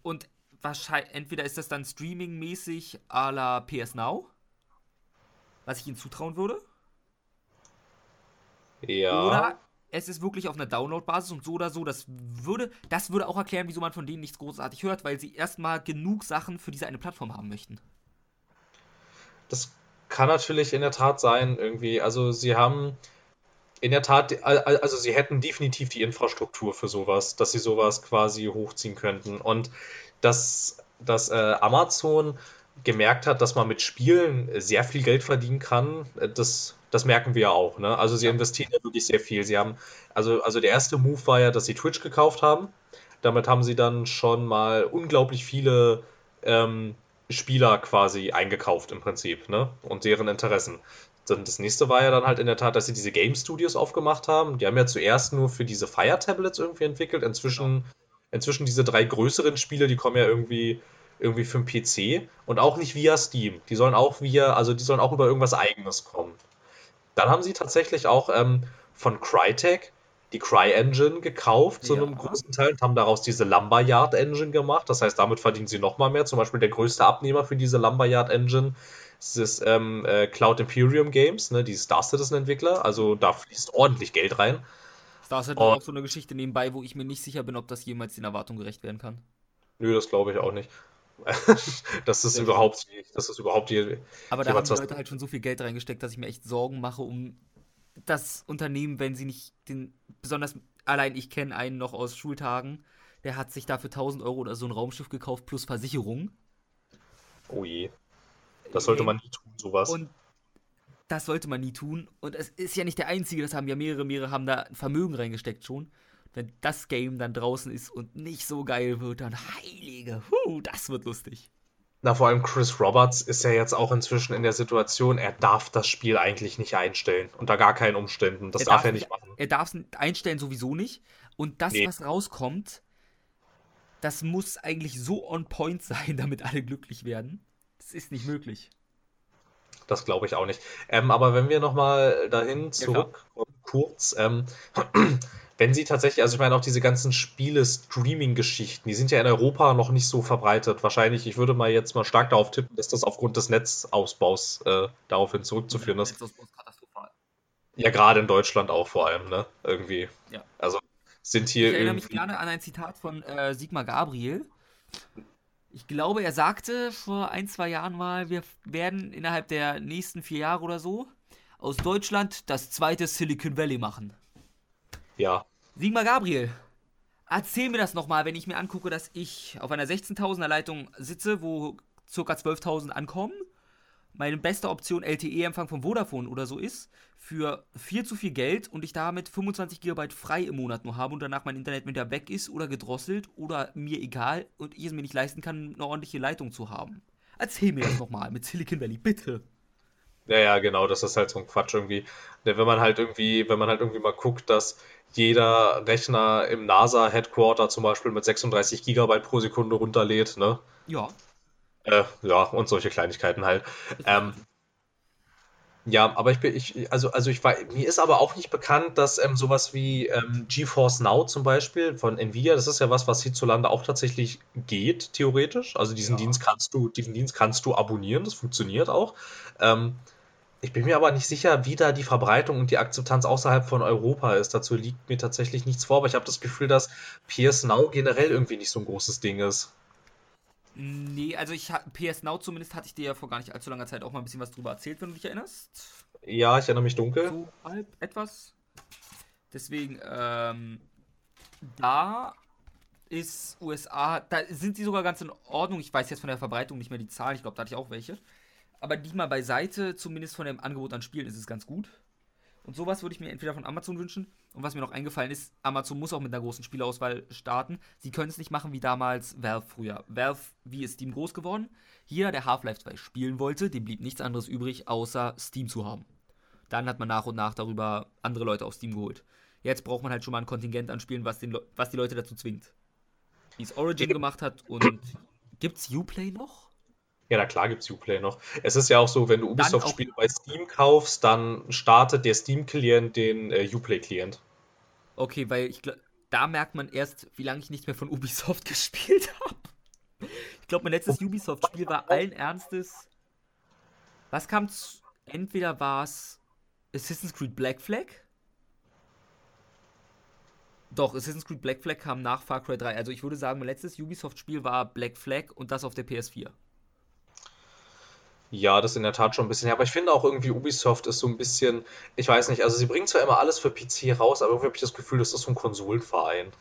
Und wahrscheinlich, entweder ist das dann streaming-mäßig à la PS Now, was ich ihnen zutrauen würde. Ja. Oder es ist wirklich auf einer Download-Basis und so oder so, das würde, das würde auch erklären, wieso man von denen nichts großartig hört, weil sie erstmal genug Sachen für diese eine Plattform haben möchten. Das kann natürlich in der Tat sein, irgendwie. Also sie haben in der Tat, also sie hätten definitiv die Infrastruktur für sowas, dass sie sowas quasi hochziehen könnten. Und dass, dass äh, Amazon gemerkt hat, dass man mit Spielen sehr viel Geld verdienen kann, äh, das, das merken wir ja auch. Ne? Also sie investieren ja wirklich sehr viel. Sie haben, also, also der erste Move war ja, dass sie Twitch gekauft haben. Damit haben sie dann schon mal unglaublich viele ähm, Spieler quasi eingekauft im Prinzip, ne? Und deren Interessen. Dann das nächste war ja dann halt in der Tat, dass sie diese Game Studios aufgemacht haben. Die haben ja zuerst nur für diese Fire Tablets irgendwie entwickelt. Inzwischen, inzwischen diese drei größeren Spiele, die kommen ja irgendwie irgendwie für den PC und auch nicht via Steam. Die sollen auch via, also die sollen auch über irgendwas eigenes kommen. Dann haben sie tatsächlich auch ähm, von Crytek die Cry-Engine gekauft zu ja. einem großen Teil und haben daraus diese Lumberyard-Engine gemacht. Das heißt, damit verdienen sie nochmal mehr. Zum Beispiel der größte Abnehmer für diese Lumberyard-Engine ist ähm, äh, Cloud Imperium Games, ne, die Star Citizen-Entwickler. Also da fließt ordentlich Geld rein. Star Citizen ist auch so eine Geschichte nebenbei, wo ich mir nicht sicher bin, ob das jemals den Erwartungen gerecht werden kann. Nö, das glaube ich auch nicht. das ist überhaupt, das ist überhaupt die. Aber da haben die Leute halt schon so viel Geld reingesteckt, dass ich mir echt Sorgen mache um das Unternehmen, wenn sie nicht den, besonders allein ich kenne einen noch aus Schultagen, der hat sich dafür 1000 Euro oder so ein Raumschiff gekauft plus Versicherung. Oh je. Das sollte man nie tun, sowas. Und das sollte man nie tun. Und es ist ja nicht der einzige, das haben ja mehrere, mehrere haben da ein Vermögen reingesteckt schon wenn das Game dann draußen ist und nicht so geil wird, dann heilige, huh, das wird lustig. Na, vor allem Chris Roberts ist ja jetzt auch inzwischen in der Situation, er darf das Spiel eigentlich nicht einstellen. Unter gar keinen Umständen. Das er darf, darf er nicht machen. Er darf es einstellen sowieso nicht. Und das, nee. was rauskommt, das muss eigentlich so on point sein, damit alle glücklich werden. Das ist nicht möglich. Das glaube ich auch nicht. Ähm, aber wenn wir nochmal dahin zurück, ja, kurz, ähm, wenn sie tatsächlich, also ich meine auch diese ganzen Spiele-Streaming-Geschichten, die sind ja in Europa noch nicht so verbreitet. Wahrscheinlich, ich würde mal jetzt mal stark darauf tippen, dass das aufgrund des Netzausbaus äh, daraufhin zurückzuführen ist. Ja, gerade in Deutschland auch vor allem, ne? Irgendwie. Ja. Also sind hier. Ich erinnere mich gerne an ein Zitat von äh, Sigmar Gabriel. Ich glaube, er sagte vor ein, zwei Jahren mal, wir werden innerhalb der nächsten vier Jahre oder so aus Deutschland das zweite Silicon Valley machen. Ja. Sigmar Gabriel, erzähl mir das nochmal, wenn ich mir angucke, dass ich auf einer 16.000er Leitung sitze, wo ca. 12.000 ankommen. Meine beste Option LTE-Empfang von Vodafone oder so ist, für viel zu viel Geld und ich damit 25 GB frei im Monat nur habe und danach mein Internet wieder weg ist oder gedrosselt oder mir egal und ich es mir nicht leisten kann, eine ordentliche Leitung zu haben. Erzähl mir das nochmal mit Silicon Valley, bitte. Ja, ja, genau, das ist halt so ein Quatsch irgendwie. Wenn man halt irgendwie, wenn man halt irgendwie mal guckt, dass jeder Rechner im NASA-Headquarter zum Beispiel mit 36 Gigabyte pro Sekunde runterlädt, ne? Ja. Äh, ja, und solche Kleinigkeiten halt. Ähm, ja, aber ich bin, ich, also, also ich war, mir ist aber auch nicht bekannt, dass ähm, sowas wie ähm, GeForce Now zum Beispiel von Nvidia, das ist ja was, was hierzulande auch tatsächlich geht, theoretisch. Also diesen ja. Dienst kannst du, diesen Dienst kannst du abonnieren, das funktioniert auch. Ähm, ich bin mir aber nicht sicher, wie da die Verbreitung und die Akzeptanz außerhalb von Europa ist. Dazu liegt mir tatsächlich nichts vor, aber ich habe das Gefühl, dass PS Now generell irgendwie nicht so ein großes Ding ist. Nee, also ich PS Now zumindest hatte ich dir ja vor gar nicht allzu langer Zeit auch mal ein bisschen was drüber erzählt, wenn du dich erinnerst. Ja, ich erinnere mich dunkel. So halb etwas. Deswegen, ähm, da ist USA, da sind sie sogar ganz in Ordnung. Ich weiß jetzt von der Verbreitung nicht mehr die Zahlen, ich glaube, da hatte ich auch welche. Aber die mal beiseite, zumindest von dem Angebot an Spielen, ist es ganz gut. Und sowas würde ich mir entweder von Amazon wünschen. Und was mir noch eingefallen ist, Amazon muss auch mit einer großen Spielauswahl starten. Sie können es nicht machen wie damals Valve früher. Valve, wie ist Steam groß geworden? Jeder, der Half-Life 2 spielen wollte, dem blieb nichts anderes übrig, außer Steam zu haben. Dann hat man nach und nach darüber andere Leute auf Steam geholt. Jetzt braucht man halt schon mal ein Kontingent an Spielen, was, was die Leute dazu zwingt. Wie es Origin gemacht hat und gibt's Uplay noch? Ja, na klar gibt's Uplay noch. Es ist ja auch so, wenn du Ubisoft-Spiele bei Steam kaufst, dann startet der Steam-Klient den äh, Uplay-Klient. Okay, weil ich da merkt man erst, wie lange ich nicht mehr von Ubisoft gespielt habe. Ich glaube, mein letztes Ubisoft-Spiel war allen Ernstes. Was kam zu, Entweder war es Assassin's Creed Black Flag. Doch, Assassin's Creed Black Flag kam nach Far Cry 3. Also ich würde sagen, mein letztes Ubisoft-Spiel war Black Flag und das auf der PS4. Ja, das ist in der Tat schon ein bisschen her. Aber ich finde auch irgendwie, Ubisoft ist so ein bisschen, ich weiß nicht, also sie bringen zwar immer alles für PC raus, aber irgendwie habe ich das Gefühl, das ist so ein Konsolenverein.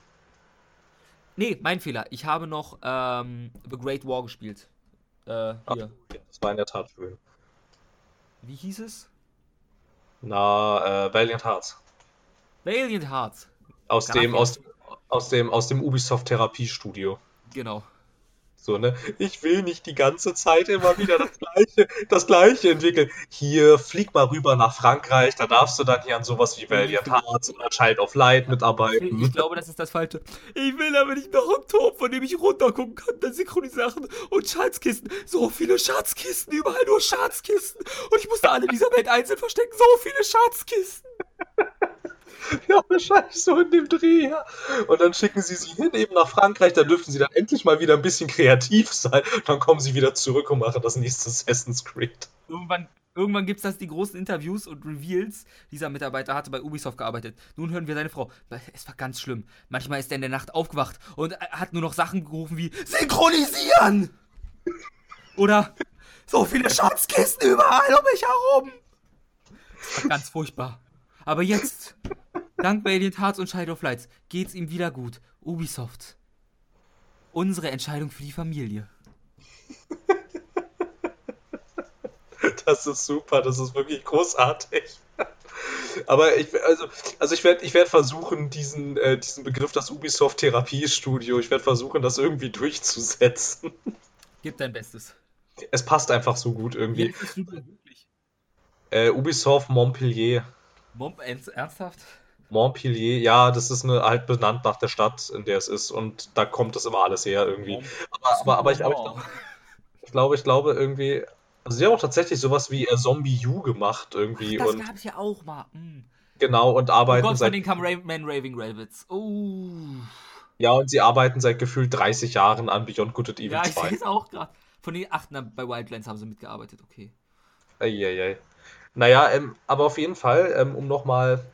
Nee, mein Fehler. Ich habe noch ähm, The Great War gespielt. Äh. Ach, ja, das war in der Tat schön. Wie hieß es? Na, äh, Valiant Hearts. Valiant Hearts. Aus dem, aus, aus dem, aus dem Ubisoft Therapiestudio. Genau. So, ne? Ich will nicht die ganze Zeit immer wieder das Gleiche, das Gleiche entwickeln. Hier, flieg mal rüber nach Frankreich, da darfst du dann hier an sowas wie Valiant Hearts oder Child of Light mitarbeiten. Ich glaube, das ist das Falsche. Ich will aber nicht noch einen Turm, von dem ich runtergucken kann, dann Synchronisieren und Schatzkisten. So viele Schatzkisten, überall nur Schatzkisten. Und ich musste alle in dieser Welt einzeln verstecken. So viele Schatzkisten. Ja, wahrscheinlich so in dem Dreh, ja. Und dann schicken sie sie hin eben nach Frankreich, da dürfen sie dann endlich mal wieder ein bisschen kreativ sein. Dann kommen sie wieder zurück und machen das nächste Assassin's Creed. Irgendwann, irgendwann gibt es das die großen Interviews und Reveals. Dieser Mitarbeiter hatte bei Ubisoft gearbeitet. Nun hören wir seine Frau. Es war ganz schlimm. Manchmal ist er in der Nacht aufgewacht und hat nur noch Sachen gerufen wie Synchronisieren! Oder so viele Schatzkisten überall um mich herum. Das war ganz furchtbar. Aber jetzt Dank Valiant Hearts und Child of Lights geht's ihm wieder gut. Ubisoft. Unsere Entscheidung für die Familie. Das ist super, das ist wirklich großartig. Aber ich, also, also ich werde ich werd versuchen, diesen, äh, diesen Begriff, das Ubisoft Therapiestudio, ich werde versuchen, das irgendwie durchzusetzen. Gib dein Bestes. Es passt einfach so gut irgendwie. Äh, Ubisoft Montpellier. Mom ernsthaft? Montpellier, ja, das ist eine, halt benannt nach der Stadt, in der es ist und da kommt das immer alles her irgendwie. Aber, aber, aber ich, aber ich, glaube, ich glaube irgendwie, also sie haben auch tatsächlich sowas wie äh, Zombie U gemacht irgendwie. Ach, das und, gab's ja auch mal. Mm. Genau, und arbeiten oh Gott, seit... von denen kam Ra Man Raving Rabbits. Oh. Ja, und sie arbeiten seit gefühlt 30 Jahren an Beyond Good and Evil ja, 2. Ja, ich sehe auch gerade. Von den, ach, na, bei Wildlands haben sie mitgearbeitet, okay. Eieiei. Naja, ähm, aber auf jeden Fall, ähm, um nochmal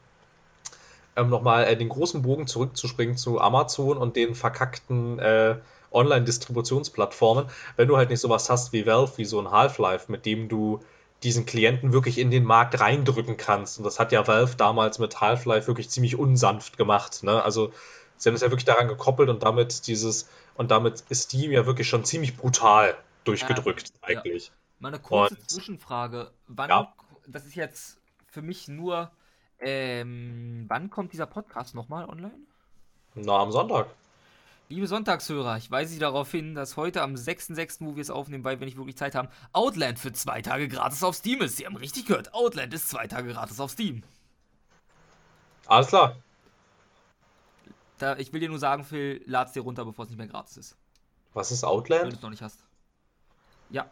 ähm, nochmal äh, den großen Bogen zurückzuspringen zu Amazon und den verkackten äh, Online-Distributionsplattformen, wenn du halt nicht sowas hast wie Valve, wie so ein Half-Life, mit dem du diesen Klienten wirklich in den Markt reindrücken kannst. Und das hat ja Valve damals mit Half-Life wirklich ziemlich unsanft gemacht. Ne? Also sie haben es ja wirklich daran gekoppelt und damit dieses, und damit ist Steam ja wirklich schon ziemlich brutal durchgedrückt, ja, eigentlich. Ja. Mal eine kurze und, Zwischenfrage. Wann, ja. Das ist jetzt für mich nur ähm, wann kommt dieser Podcast nochmal online? Na, am Sonntag. Liebe Sonntagshörer, ich weise Sie darauf hin, dass heute am 6.6., wo wir es aufnehmen, weil wir nicht wirklich Zeit haben, Outland für zwei Tage gratis auf Steam ist. Sie haben richtig gehört, Outland ist zwei Tage gratis auf Steam. Alles klar. Da, ich will dir nur sagen, Phil, lad's dir runter, bevor es nicht mehr gratis ist. Was ist Outland? Wenn du es noch nicht hast. Ja.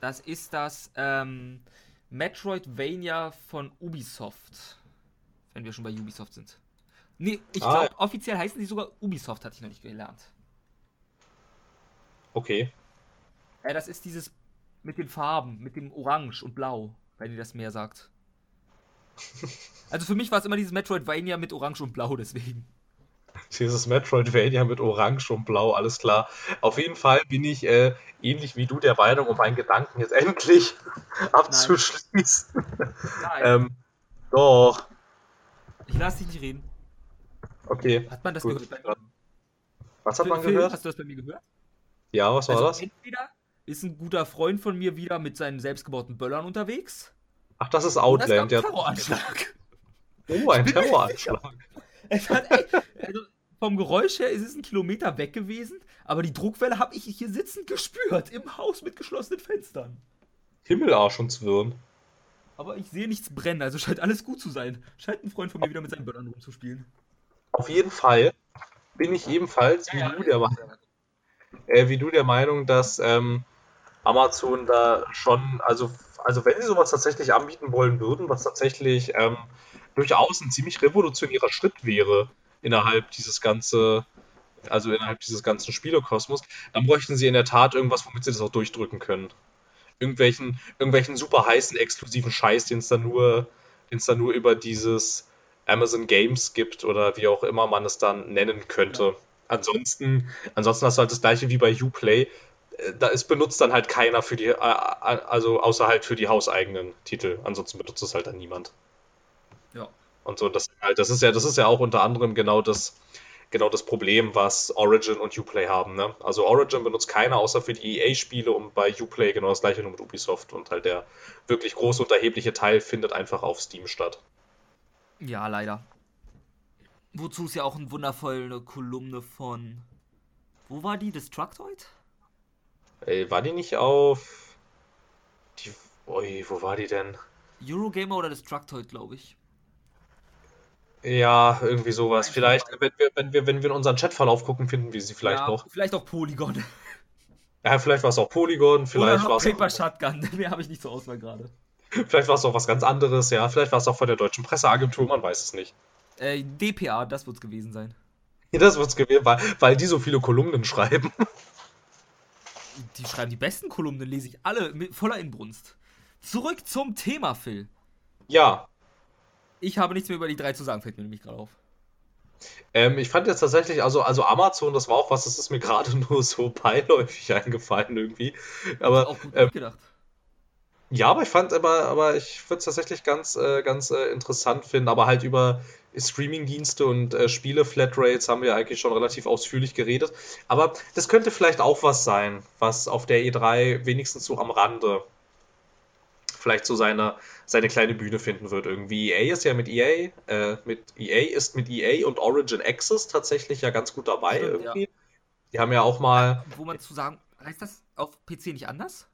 Das ist das, ähm, Metroidvania von Ubisoft. Wenn wir schon bei Ubisoft sind. Nee, ich ah, glaube, offiziell heißen die sogar Ubisoft, hatte ich noch nicht gelernt. Okay. Ja, das ist dieses mit den Farben, mit dem Orange und Blau, wenn ihr das mehr sagt. also für mich war es immer dieses Metroidvania mit Orange und Blau, deswegen. Dieses Metroidvania mit Orange und Blau, alles klar. Auf jeden Fall bin ich äh, ähnlich wie du der Meinung, um meinen Gedanken jetzt endlich abzuschließen. Nein. ähm, doch. Ich lasse dich nicht reden. Okay. Hat man das gut. gehört? Was hat man gehört? Hast du das bei mir gehört? Ja, was war also das? Entweder ist ein guter Freund von mir wieder mit seinen selbstgebauten Böllern unterwegs. Ach, das ist Outland, ja. Terroranschlag. Oh, ein Terroranschlag. Es hat, ey, also vom Geräusch her ist es ein Kilometer weg gewesen, aber die Druckwelle habe ich hier sitzend gespürt, im Haus mit geschlossenen Fenstern. Himmelarsch und Zwirn. Aber ich sehe nichts brennen, also scheint alles gut zu sein. Scheint ein Freund von mir wieder mit seinen Böllern rumzuspielen. Auf jeden Fall bin ich ebenfalls, wie du der Meinung, äh, wie du der Meinung, dass ähm, Amazon da schon, also, also wenn sie sowas tatsächlich anbieten wollen würden, was tatsächlich ähm, durchaus ein ziemlich revolutionärer Schritt wäre innerhalb dieses ganze, also innerhalb dieses ganzen Spielekosmos, dann bräuchten sie in der Tat irgendwas, womit sie das auch durchdrücken können. Irgendwelchen, irgendwelchen super heißen, exklusiven Scheiß, den es dann nur, den es dann nur über dieses Amazon Games gibt oder wie auch immer man es dann nennen könnte. Ansonsten, ansonsten hast du halt das gleiche wie bei Uplay. Äh, Da ist benutzt dann halt keiner für die, äh, also außer halt für die hauseigenen Titel. Ansonsten benutzt es halt dann niemand. Ja. Und so, das halt, das ist ja, das ist ja auch unter anderem genau das, genau das Problem, was Origin und Uplay haben, ne? Also Origin benutzt keiner außer für die EA-Spiele und bei Uplay genau das gleiche nur mit Ubisoft und halt der wirklich große und erhebliche Teil findet einfach auf Steam statt. Ja, leider. Wozu es ja auch eine wundervolle Kolumne von. Wo war die? Destructoid? Ey, war die nicht auf die, ui, wo war die denn? Eurogamer oder Destructoid, glaube ich. Ja, irgendwie sowas. Vielleicht, wenn wir, wenn wir, wenn wir in unseren Chatverlauf gucken, finden wir sie vielleicht ja, noch. Vielleicht auch Polygon. Ja, vielleicht war es auch Polygon, vielleicht war es Paper Shotgun. Mehr habe ich nicht zur Auswahl gerade. vielleicht war es auch was ganz anderes, ja. Vielleicht war es auch von der deutschen Presseagentur, man weiß es nicht. Äh, DPA, das wird's gewesen sein. Ja, das wird's gewesen, weil, weil die so viele Kolumnen schreiben. Die schreiben die besten Kolumnen, lese ich alle mit voller Inbrunst. Zurück zum Thema, Phil. Ja, Ich habe nichts mehr über die drei zu sagen, fällt mir nämlich gerade auf. ähm, ich fand jetzt tatsächlich, also, also Amazon, das war auch was, das ist mir gerade nur so beiläufig eingefallen irgendwie. Aber Auch gut ähm, gedacht. Ja, aber ich fand aber, aber ich würde es tatsächlich ganz, äh, ganz äh, interessant finden. Aber halt über Streaming-Dienste und äh, Spiele-Flatrates haben wir eigentlich schon relativ ausführlich geredet. Aber das könnte vielleicht auch was sein, was auf der E3 wenigstens so am Rande vielleicht so seine, seine kleine Bühne finden wird. Irgendwie EA ist ja mit EA, äh, mit EA ist mit EA und Origin Access tatsächlich ja ganz gut dabei Stimmt, irgendwie. Die haben ja auch mal, Wo man zu sagen, heißt das auf PC nicht anders?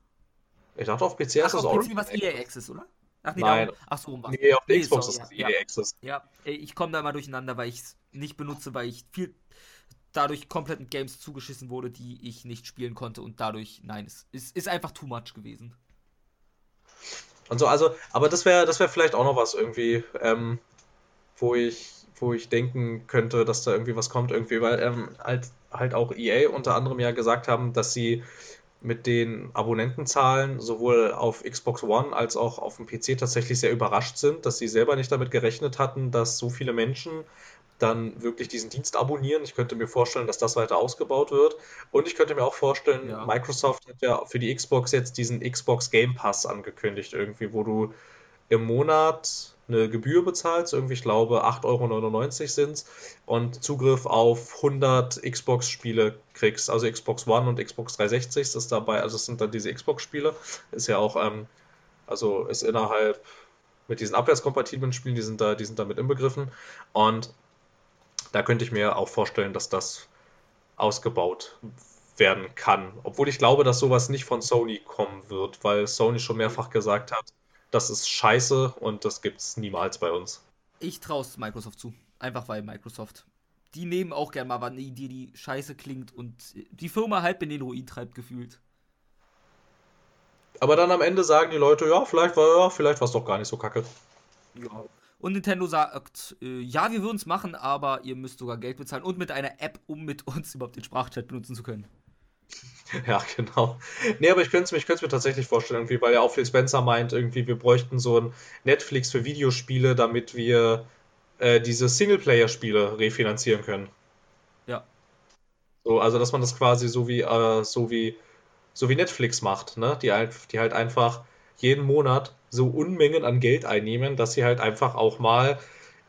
ich dachte auf PC ist Ach, das auf PC was. EA Access, oder? Ach nee, Nein. darum- ach so, rum war's. Nee, auf der Nee, Xbox sorry, ist es ja, EA Access. Ja, ich komme da immer durcheinander, weil ich es nicht benutze, weil ich viel dadurch komplett mit Games zugeschissen wurde, die ich nicht spielen konnte und dadurch, nein, es ist, ist einfach too much gewesen. Und so, also, aber das wäre, das wäre vielleicht auch noch was irgendwie, ähm, wo ich, wo ich denken könnte, dass da irgendwie was kommt, irgendwie, weil ähm, halt, halt auch EA unter anderem ja gesagt haben, dass sie mit den Abonnentenzahlen sowohl auf Xbox One als auch auf dem PC tatsächlich sehr überrascht sind, dass sie selber nicht damit gerechnet hatten, dass so viele Menschen dann wirklich diesen Dienst abonnieren. Ich könnte mir vorstellen, dass das weiter ausgebaut wird. Und ich könnte mir auch vorstellen, Ja. Microsoft hat ja für die Xbox jetzt diesen Xbox Game Pass angekündigt, irgendwie, wo du im Monat eine Gebühr bezahlst, irgendwie, ich glaube, 8,99 Euro sind und Zugriff auf 100 Xbox-Spiele kriegst, also Xbox One und Xbox 360 ist dabei, also es sind dann diese Xbox-Spiele, ist ja auch, ähm, also ist innerhalb mit diesen abwärtskompatiblen Spielen, die sind da, die sind damit inbegriffen und da könnte ich mir auch vorstellen, dass das ausgebaut werden kann. Obwohl ich glaube, dass sowas nicht von Sony kommen wird, weil Sony schon mehrfach gesagt hat, das ist scheiße und das gibt's niemals bei uns. Ich traue es Microsoft zu. Einfach weil Microsoft. Die nehmen auch gern mal eine Idee, die scheiße klingt und die Firma halb in den Ruin treibt, gefühlt. Aber dann am Ende sagen die Leute, ja, vielleicht war ja, vielleicht war es doch gar nicht so kacke. Ja. Und Nintendo sagt, äh, ja, wir würden es machen, aber ihr müsst sogar Geld bezahlen und mit einer App, um mit uns überhaupt den Sprachchat benutzen zu können. Ja, genau. Nee, aber ich könnte es mir, ich mir tatsächlich vorstellen, irgendwie, weil ja auch Phil Spencer meint, irgendwie, wir bräuchten so ein Netflix für Videospiele, damit wir äh, diese Singleplayer-Spiele refinanzieren können. Ja. So, also dass man das quasi so wie, äh, so wie, so wie Netflix macht, ne? Die, die halt einfach jeden Monat so Unmengen an Geld einnehmen, dass sie halt einfach auch mal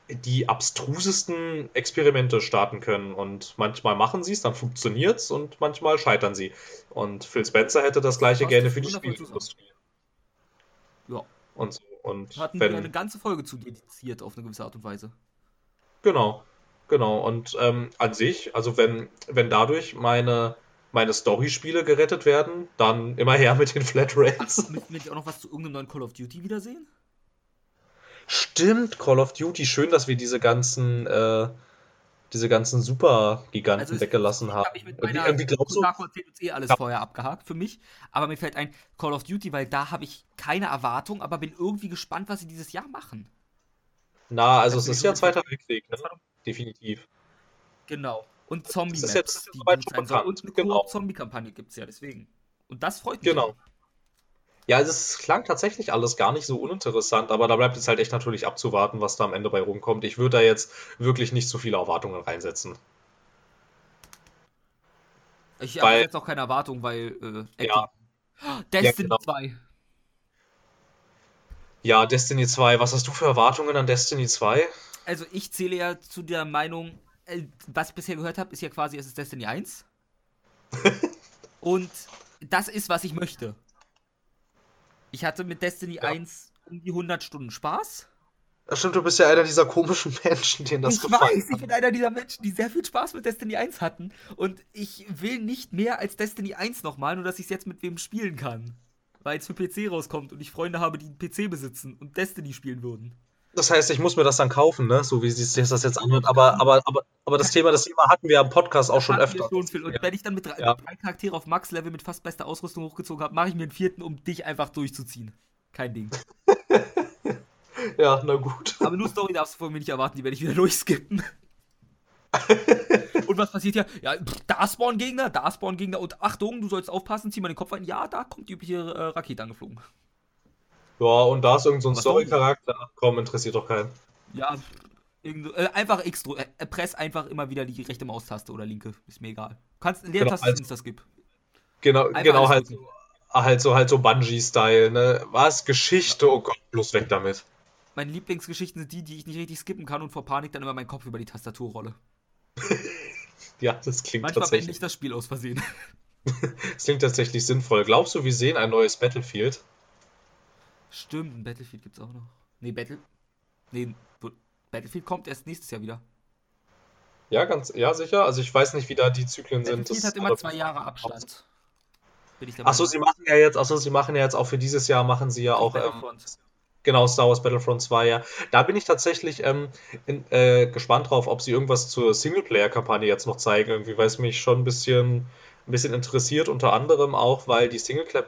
die abstrusesten Experimente starten können. Und manchmal machen sie es, dann funktioniert es und manchmal scheitern sie. Und Phil Spencer hätte das gleiche Fasst gerne das für die Spielindustrie. Ja. Und, so. Und Hatten wenn, wir eine ganze Folge zu dediziert auf eine gewisse Art und Weise. genau, genau. Und ähm, an sich, also wenn, wenn dadurch meine, meine Story-Spiele gerettet werden, dann immer her mit den Flatrates. Müssen wir nicht auch noch was zu irgendeinem neuen Call of Duty wiedersehen? Stimmt, Call of Duty, schön, dass wir diese ganzen, äh, diese ganzen Supergiganten Also weggelassen haben. Hab ich mit Irgendwie, irgendwie glaubst du, uns eh alles Ja. vorher abgehakt für mich. Aber mir fällt ein Call of Duty, weil da habe ich keine Erwartung, aber bin irgendwie gespannt, was sie dieses Jahr machen. na, also Das es ist ich ja Zweiter Weltkrieg, ne? Definitiv. Genau. Und Zombie-Maps, ist jetzt die gut sein bekannt, Und eine genau. Koop-Zombie-Kampagne gibt es ja, deswegen. Und das freut mich. Genau. Ja, also es klang tatsächlich alles gar nicht so uninteressant, aber da bleibt jetzt halt echt natürlich abzuwarten, was da am Ende bei rumkommt. Ich würde da jetzt wirklich nicht so viele Erwartungen reinsetzen. Ich habe jetzt auch keine Erwartung, weil äh, Ja. Destiny genau. 2. Ja, Destiny 2, was hast du für Erwartungen an Destiny 2? Also ich zähle ja zu der Meinung, was ich bisher gehört habe, ist ja quasi, es ist Destiny 1. Und das ist, was ich möchte. Ich hatte mit Destiny Ja. 1 um die 100 Stunden Spaß. Das stimmt, du bist ja einer dieser komischen Menschen, denen das ich gefallen weiß, ich bin einer dieser Menschen, die sehr viel Spaß mit Destiny 1 hatten. Und ich will nicht mehr als Destiny 1 nochmal, nur dass ich es jetzt mit wem spielen kann. Weil es für PC rauskommt und ich Freunde habe, die einen PC besitzen und Destiny spielen würden. Das heißt, ich muss mir das dann kaufen, ne? So wie sich das jetzt anhört. Aber, aber, aber, aber das Thema, das Thema hatten wir am Podcast auch schon öfter. schon. Und Ja. wenn ich dann mit drei, Ja. drei Charaktere auf Max-Level mit fast bester Ausrüstung hochgezogen habe, mache ich mir einen vierten, um dich einfach durchzuziehen. Kein Ding. Ja, na gut. Aber nur Story darfst du von mir nicht erwarten, die werde ich wieder durchskippen. und was passiert hier? Ja, da spawnen Gegner, da spawnen Gegner. Und Achtung, du sollst aufpassen, zieh mal den Kopf ein. Ja, da kommt die übliche äh, Rakete angeflogen. Ja, und da ist irgend so ein Story-Charakter. Komm, interessiert doch keinen. Ja, äh, einfach X äh, press einfach immer wieder die rechte Maustaste oder linke. Ist mir egal. Kannst Leertaste also- ist Insta-Skip. Genau, Einfach genau halt, drücken. so- halt so, halt so Bungee-Style, ne? Was? Geschichte? Oh Gott, bloß weg damit. Meine Lieblingsgeschichten sind die, die ich nicht richtig skippen kann und vor Panik dann immer meinen Kopf über die Tastatur rolle. Ja, das klingt Manchmal tatsächlich, beende ich das Spiel aus Versehen. das klingt tatsächlich sinnvoll. Glaubst du, wir sehen ein neues Battlefield? Stimmt, ein Battlefield gibt's auch noch. Nee, Battle. Nee, Battlefield kommt erst nächstes Jahr wieder. Ja, ganz, ja, sicher. Also ich weiß nicht, wie da die Zyklen sind. Battlefield hat immer zwei Jahre Abstand. Achso, sie machen ja jetzt, achso, sie machen ja jetzt auch für dieses Jahr machen sie ja auch ähm, genau Star Wars Battlefront 2, ja. Da bin ich tatsächlich ähm, in, äh, gespannt drauf, ob sie irgendwas zur Singleplayer-Kampagne jetzt noch zeigen, irgendwie, weil es mich schon ein bisschen, ein bisschen interessiert, unter anderem auch, weil die Singleplayer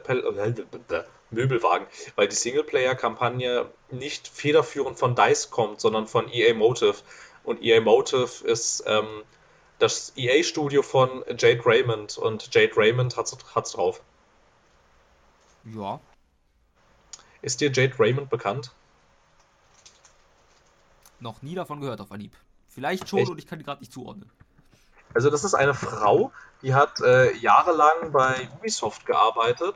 Möbelwagen, weil die Singleplayer-Kampagne nicht federführend von DICE kommt, sondern von EA Motive. Und EA Motive ist ähm, das EA-Studio von Jade Raymond und Jade Raymond hat's, hat's drauf. Ja, Ist dir Jade Raymond bekannt? noch nie davon gehört auf Anhieb. Vielleicht schon Echt? und ich kann die gerade nicht zuordnen. Also das ist eine Frau, die hat äh, jahrelang bei Ubisoft gearbeitet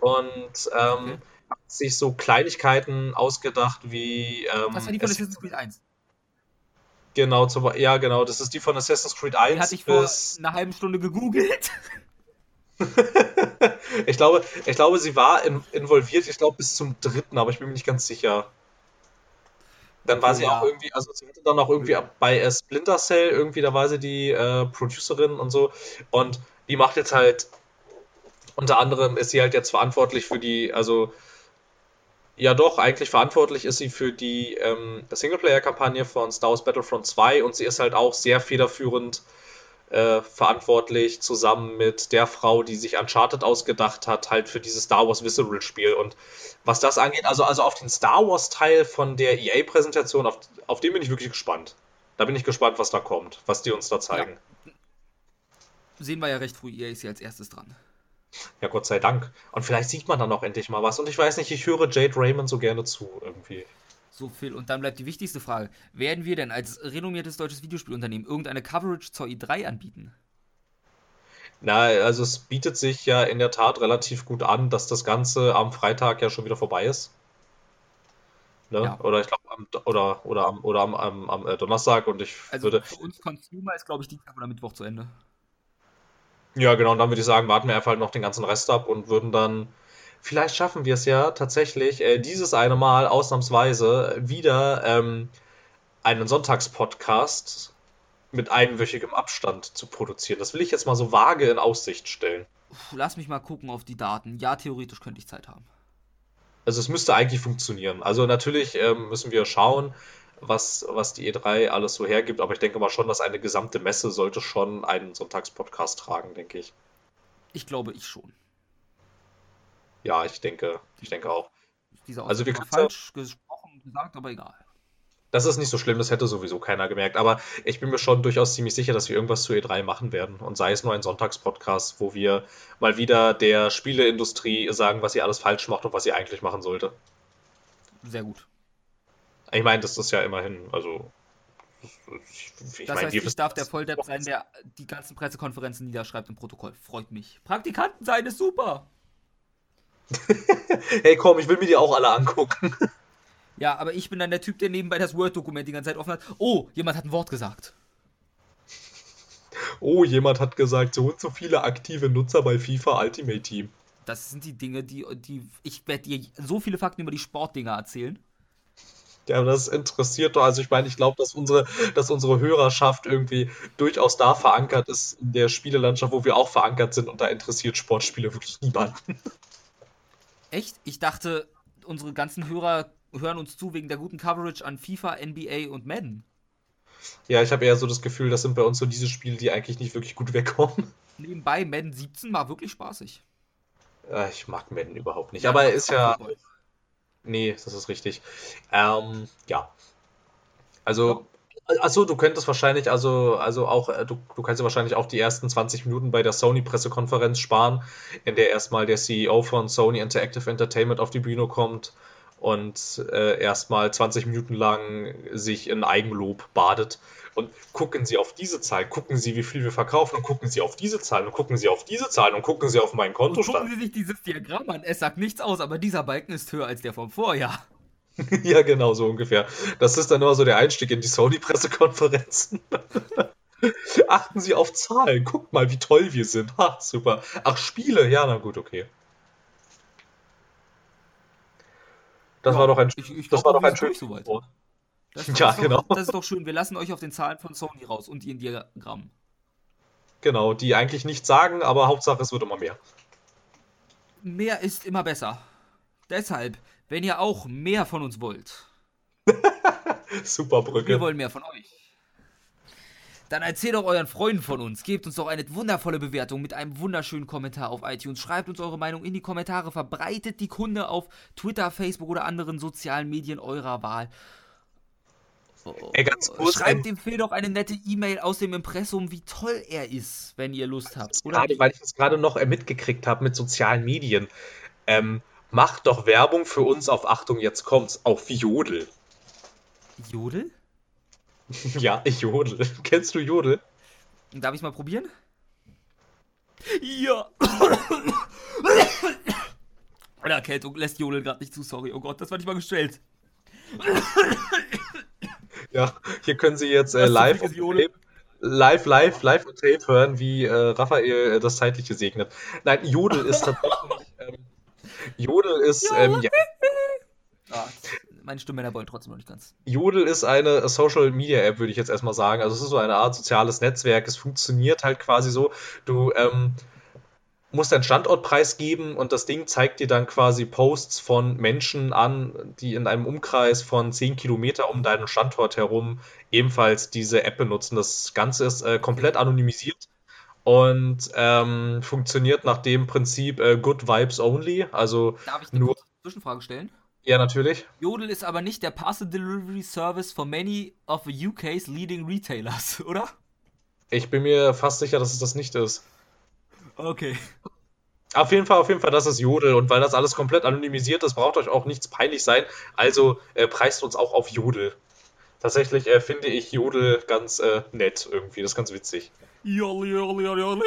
und ähm, Okay. hat sich so Kleinigkeiten ausgedacht wie ähm, Das war die von Assassin's Creed 1. genau zum, ja genau das ist die von Assassin's Creed Die 1 hatte ich vor einer halben Stunde gegoogelt. ich glaube ich glaube sie war in, involviert ich glaube bis zum dritten aber ich bin mir nicht ganz sicher dann war Okay, sie ja. auch irgendwie also sie hatte dann auch irgendwie bei Splinter Cell irgendwie da war sie die äh, Producerin und so und die macht jetzt halt unter anderem ist sie halt jetzt verantwortlich für die, also ja doch, eigentlich verantwortlich ist sie für die ähm, Singleplayer-Kampagne von Star Wars Battlefront 2 und sie ist halt auch sehr federführend äh, verantwortlich, zusammen mit der Frau, die sich Uncharted ausgedacht hat, halt für dieses Star Wars Visceral-Spiel. Und was das angeht, also, also auf den Star Wars-Teil von der EA-Präsentation, auf, auf den bin ich wirklich gespannt. Da bin ich gespannt, was da kommt, was die uns da zeigen. Sehen wir ja recht früh, ihr ist ja als erstes dran. Ja, Gott sei Dank. Und vielleicht sieht man dann auch endlich mal was. Und ich weiß nicht, ich höre Jade Raymond so gerne zu, irgendwie. So viel. Und dann bleibt die wichtigste Frage. Werden wir denn als renommiertes deutsches Videospielunternehmen irgendeine Coverage zur E3 anbieten? Na, also es bietet sich ja in der Tat relativ gut an, dass das Ganze am Freitag ja schon wieder vorbei ist. Ne? Ja. Oder ich glaube, am, oder, oder am, oder am, am, am äh, Donnerstag und ich Also würde. für uns Consumer ist, glaube ich, Dienstag oder Mittwoch zu Ende. Ja, genau, und dann würde ich sagen, warten wir einfach halt noch den ganzen Rest ab und würden dann vielleicht schaffen wir es ja tatsächlich äh, dieses eine Mal ausnahmsweise wieder ähm, einen Sonntagspodcast mit einwöchigem Abstand zu produzieren. Das will ich jetzt mal so vage in Aussicht stellen. Lass mich mal gucken auf die Daten. Ja, theoretisch könnte ich Zeit haben. Also es müsste eigentlich funktionieren. Also natürlich ähm, müssen wir schauen, was, was die E3 alles so hergibt, aber ich denke mal schon, dass eine gesamte Messe sollte schon einen Sonntagspodcast tragen, denke ich. Ich glaube, ich schon. Ja, ich denke, ich denke auch. Diese also wir falsch gesprochen gesagt, aber egal. Das ist nicht so schlimm, das hätte sowieso keiner gemerkt. Aber ich bin mir schon durchaus ziemlich sicher, dass wir irgendwas zu E3 machen werden. Und sei es nur ein Sonntagspodcast, wo wir mal wieder der Spieleindustrie sagen, was sie alles falsch macht und was sie eigentlich machen sollte. Sehr gut. Ich meine, das ist ja immerhin, also. Ich das mein, heißt, ich darf der Volldepp sein, der die ganzen Pressekonferenzen niederschreibt im Protokoll. Freut mich. Praktikanten sein ist super. hey, komm, ich will mir die auch alle angucken. Ja, aber ich bin dann der Typ, der nebenbei das Word-Dokument die ganze Zeit offen hat. Oh, jemand hat ein Wort gesagt. Oh, jemand hat gesagt, so und so viele aktive Nutzer bei FIFA Ultimate Team. Das sind die Dinge, die, die ich werde dir so viele Fakten über die Sportdinger erzählen. Ja, das interessiert doch. Also ich meine, ich glaube, dass unsere, dass unsere Hörerschaft irgendwie durchaus da verankert ist in der Spielelandschaft, wo wir auch verankert sind und da interessiert Sportspiele wirklich niemanden. Echt? Ich dachte, unsere ganzen Hörer hören uns zu wegen der guten Coverage an FIFA, NBA und Madden. Ja, ich habe eher so das Gefühl, das sind bei uns so diese Spiele, die eigentlich nicht wirklich gut wegkommen. Nebenbei, Madden 17 war wirklich spaßig. Ja, ich mag Madden überhaupt nicht, ja, aber er ist ja. Nee, das ist richtig. Ähm, ja. Also, Achso, du könntest wahrscheinlich, also, also auch, äh, du, du kannst ja wahrscheinlich auch die ersten 20 Minuten bei der Sony-Pressekonferenz sparen, in der erstmal der CEO von Sony Interactive Entertainment auf die Bühne kommt und äh, erstmal 20 Minuten lang sich in Eigenlob badet. Und gucken Sie auf diese Zahl, gucken Sie, wie viel wir verkaufen und gucken Sie auf diese Zahlen und gucken Sie auf diese Zahlen und gucken Sie auf meinen Kontostand. Und gucken Sie sich dieses Diagramm an. Es sagt nichts aus, aber dieser Balken ist höher als der vom Vorjahr. ja, genau, so ungefähr. Das ist dann immer so der Einstieg in die Sony-Pressekonferenzen. Achten Sie auf Zahlen. Guckt mal, wie toll wir sind. Ha, super. Ach, Spiele. Ja, na gut, okay. Das ja, war doch ein, ich, ich das glaub, war doch ein schönes Wort. Das, ja, das genau. Doch, das ist doch schön. Wir lassen euch auf den Zahlen von Sony raus und ihren Diagrammen. Genau, die eigentlich nichts sagen, aber Hauptsache es wird immer mehr. Mehr ist immer besser. Deshalb, wenn ihr auch mehr von uns wollt. Super Brücke. Wir wollen mehr von euch. Dann erzählt doch euren Freunden von uns. Gebt uns doch eine wundervolle Bewertung mit einem wunderschönen Kommentar auf iTunes. Schreibt uns eure Meinung in die Kommentare. Verbreitet die Kunde auf Twitter, Facebook oder anderen sozialen Medien eurer Wahl. Ey, ganz kurz, Schreibt dem Phil doch eine nette E-Mail aus dem Impressum, wie toll er ist, wenn ihr Lust habt. Oder gerade, weil ich das gerade noch mitgekriegt habe mit sozialen Medien. Ähm, macht doch Werbung für uns auf Achtung, jetzt kommt's, auf Jodel. Jodel? Ja, ich jodel. Kennst du Jodel? Darf ich mal probieren? Ja. Eine Erkältung lässt Jodel gerade nicht zu, sorry. Oh Gott, das war nicht mal gestellt. Ja, hier können Sie jetzt äh, live, Tape, live, live, live und Tape hören, wie äh, Raphael äh, das Zeitliche segnet. Nein, Jodel ist tatsächlich. Ähm, Jodel ist. Ähm, ja, meine Stimmmänner wollen trotzdem noch nicht ganz. Jodel ist eine Social Media App, würde ich jetzt erstmal sagen. Also es ist so eine Art soziales Netzwerk. Es funktioniert halt quasi so. Du ähm, musst deinen Standortpreis geben und das Ding zeigt dir dann quasi Posts von Menschen an, die in einem Umkreis von 10 Kilometer um deinen Standort herum ebenfalls diese App benutzen. Das Ganze ist äh, komplett anonymisiert und ähm, funktioniert nach dem Prinzip äh, Good Vibes Only. Also Darf ich eine nur Zwischenfrage stellen? Ja, natürlich. Jodel ist aber nicht der Parcel Delivery Service for many of the UK's leading retailers, oder? Ich bin mir fast sicher, dass es das nicht ist. Okay. Auf jeden Fall, auf jeden Fall, das ist Jodel. Und weil das alles komplett anonymisiert ist, braucht euch auch nichts peinlich sein. Also äh, preist uns auch auf Jodel. Tatsächlich äh, finde ich Jodel ganz äh, nett irgendwie. Das ist ganz witzig. Jodel, jodel, jodel.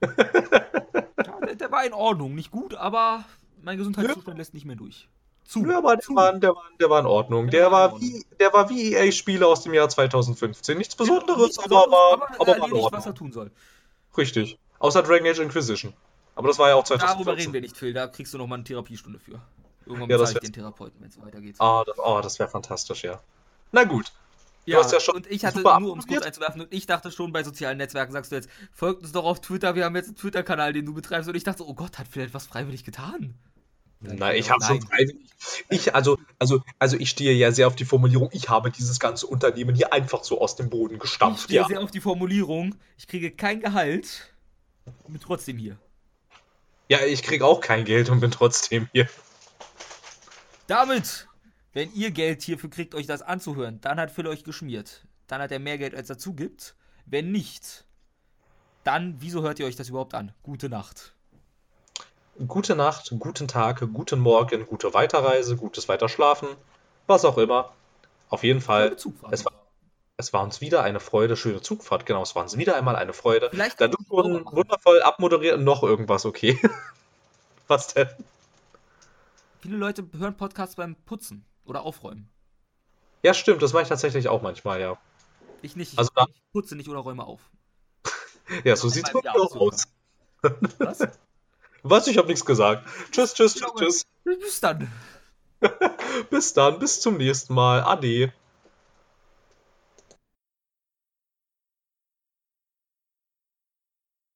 ja, der, der war in Ordnung. Nicht gut, aber mein Gesundheitszustand ja. lässt nicht mehr durch. Zu. Ja, aber der, War, der, war, der war in Ordnung. Der, der war, wie, der war wie EA-Spiele aus dem Jahr 2015. Nichts Besonderes, ja, aber, aber, aber, aber war in Ordnung. was er tun soll. Richtig. Außer Dragon Age Inquisition. Aber das war ja auch Darüber 2014. reden wir nicht, Phil. Da kriegst du noch mal eine Therapiestunde für. Irgendwann Ja, das bezahle ich den Therapeuten, wenn es weitergeht. Ah, das, oh, das wäre fantastisch, ja. Na gut. Ja, hast ja schon und ich hatte nur, um es kurz einzuwerfen, und ich dachte schon, bei sozialen Netzwerken sagst du jetzt, folgt uns doch auf Twitter, wir haben jetzt einen Twitter-Kanal, den du betreibst. Und ich dachte, oh Gott, hat Phil etwas freiwillig getan? Nein, ich habe schon freiwillig. Ich, also, also, also ich stehe ja sehr auf die Formulierung, ich habe dieses ganze Unternehmen hier einfach so aus dem Boden Ich gestampft. stehe Ja. sehr auf die Formulierung, ich kriege kein Gehalt, bin trotzdem hier. ja, ich kriege auch kein Geld und bin trotzdem hier. Damit, wenn ihr Geld hierfür kriegt, euch das anzuhören, dann hat Phil euch geschmiert. Dann hat er mehr Geld, als dazu gibt. Wenn nicht, dann, wieso hört ihr euch das überhaupt an? Gute Nacht. Gute Nacht, guten Tag, guten Morgen, gute Weiterreise, gutes Weiterschlafen, was auch immer. Auf jeden Fall, Schöne Zugfahrt. es war, es war uns wieder eine Freude, schöne Zugfahrt, genau, es war uns wieder einmal eine Freude. Vielleicht Da du machen. wundervoll abmoderiert und noch irgendwas, okay. Was denn? Viele Leute hören Podcasts beim Putzen oder Aufräumen. Ja, stimmt, das mache ich tatsächlich auch manchmal, ja. Ich nicht. Ich, Also ich putze nicht oder räume auf. Ja, so sieht's bei mir Jahr auch aus. Was? Was? Ich habe nichts gesagt. Tschüss, tschüss, tschüss, tschüss. Bis dann. Bis dann, bis zum nächsten Mal. Ade.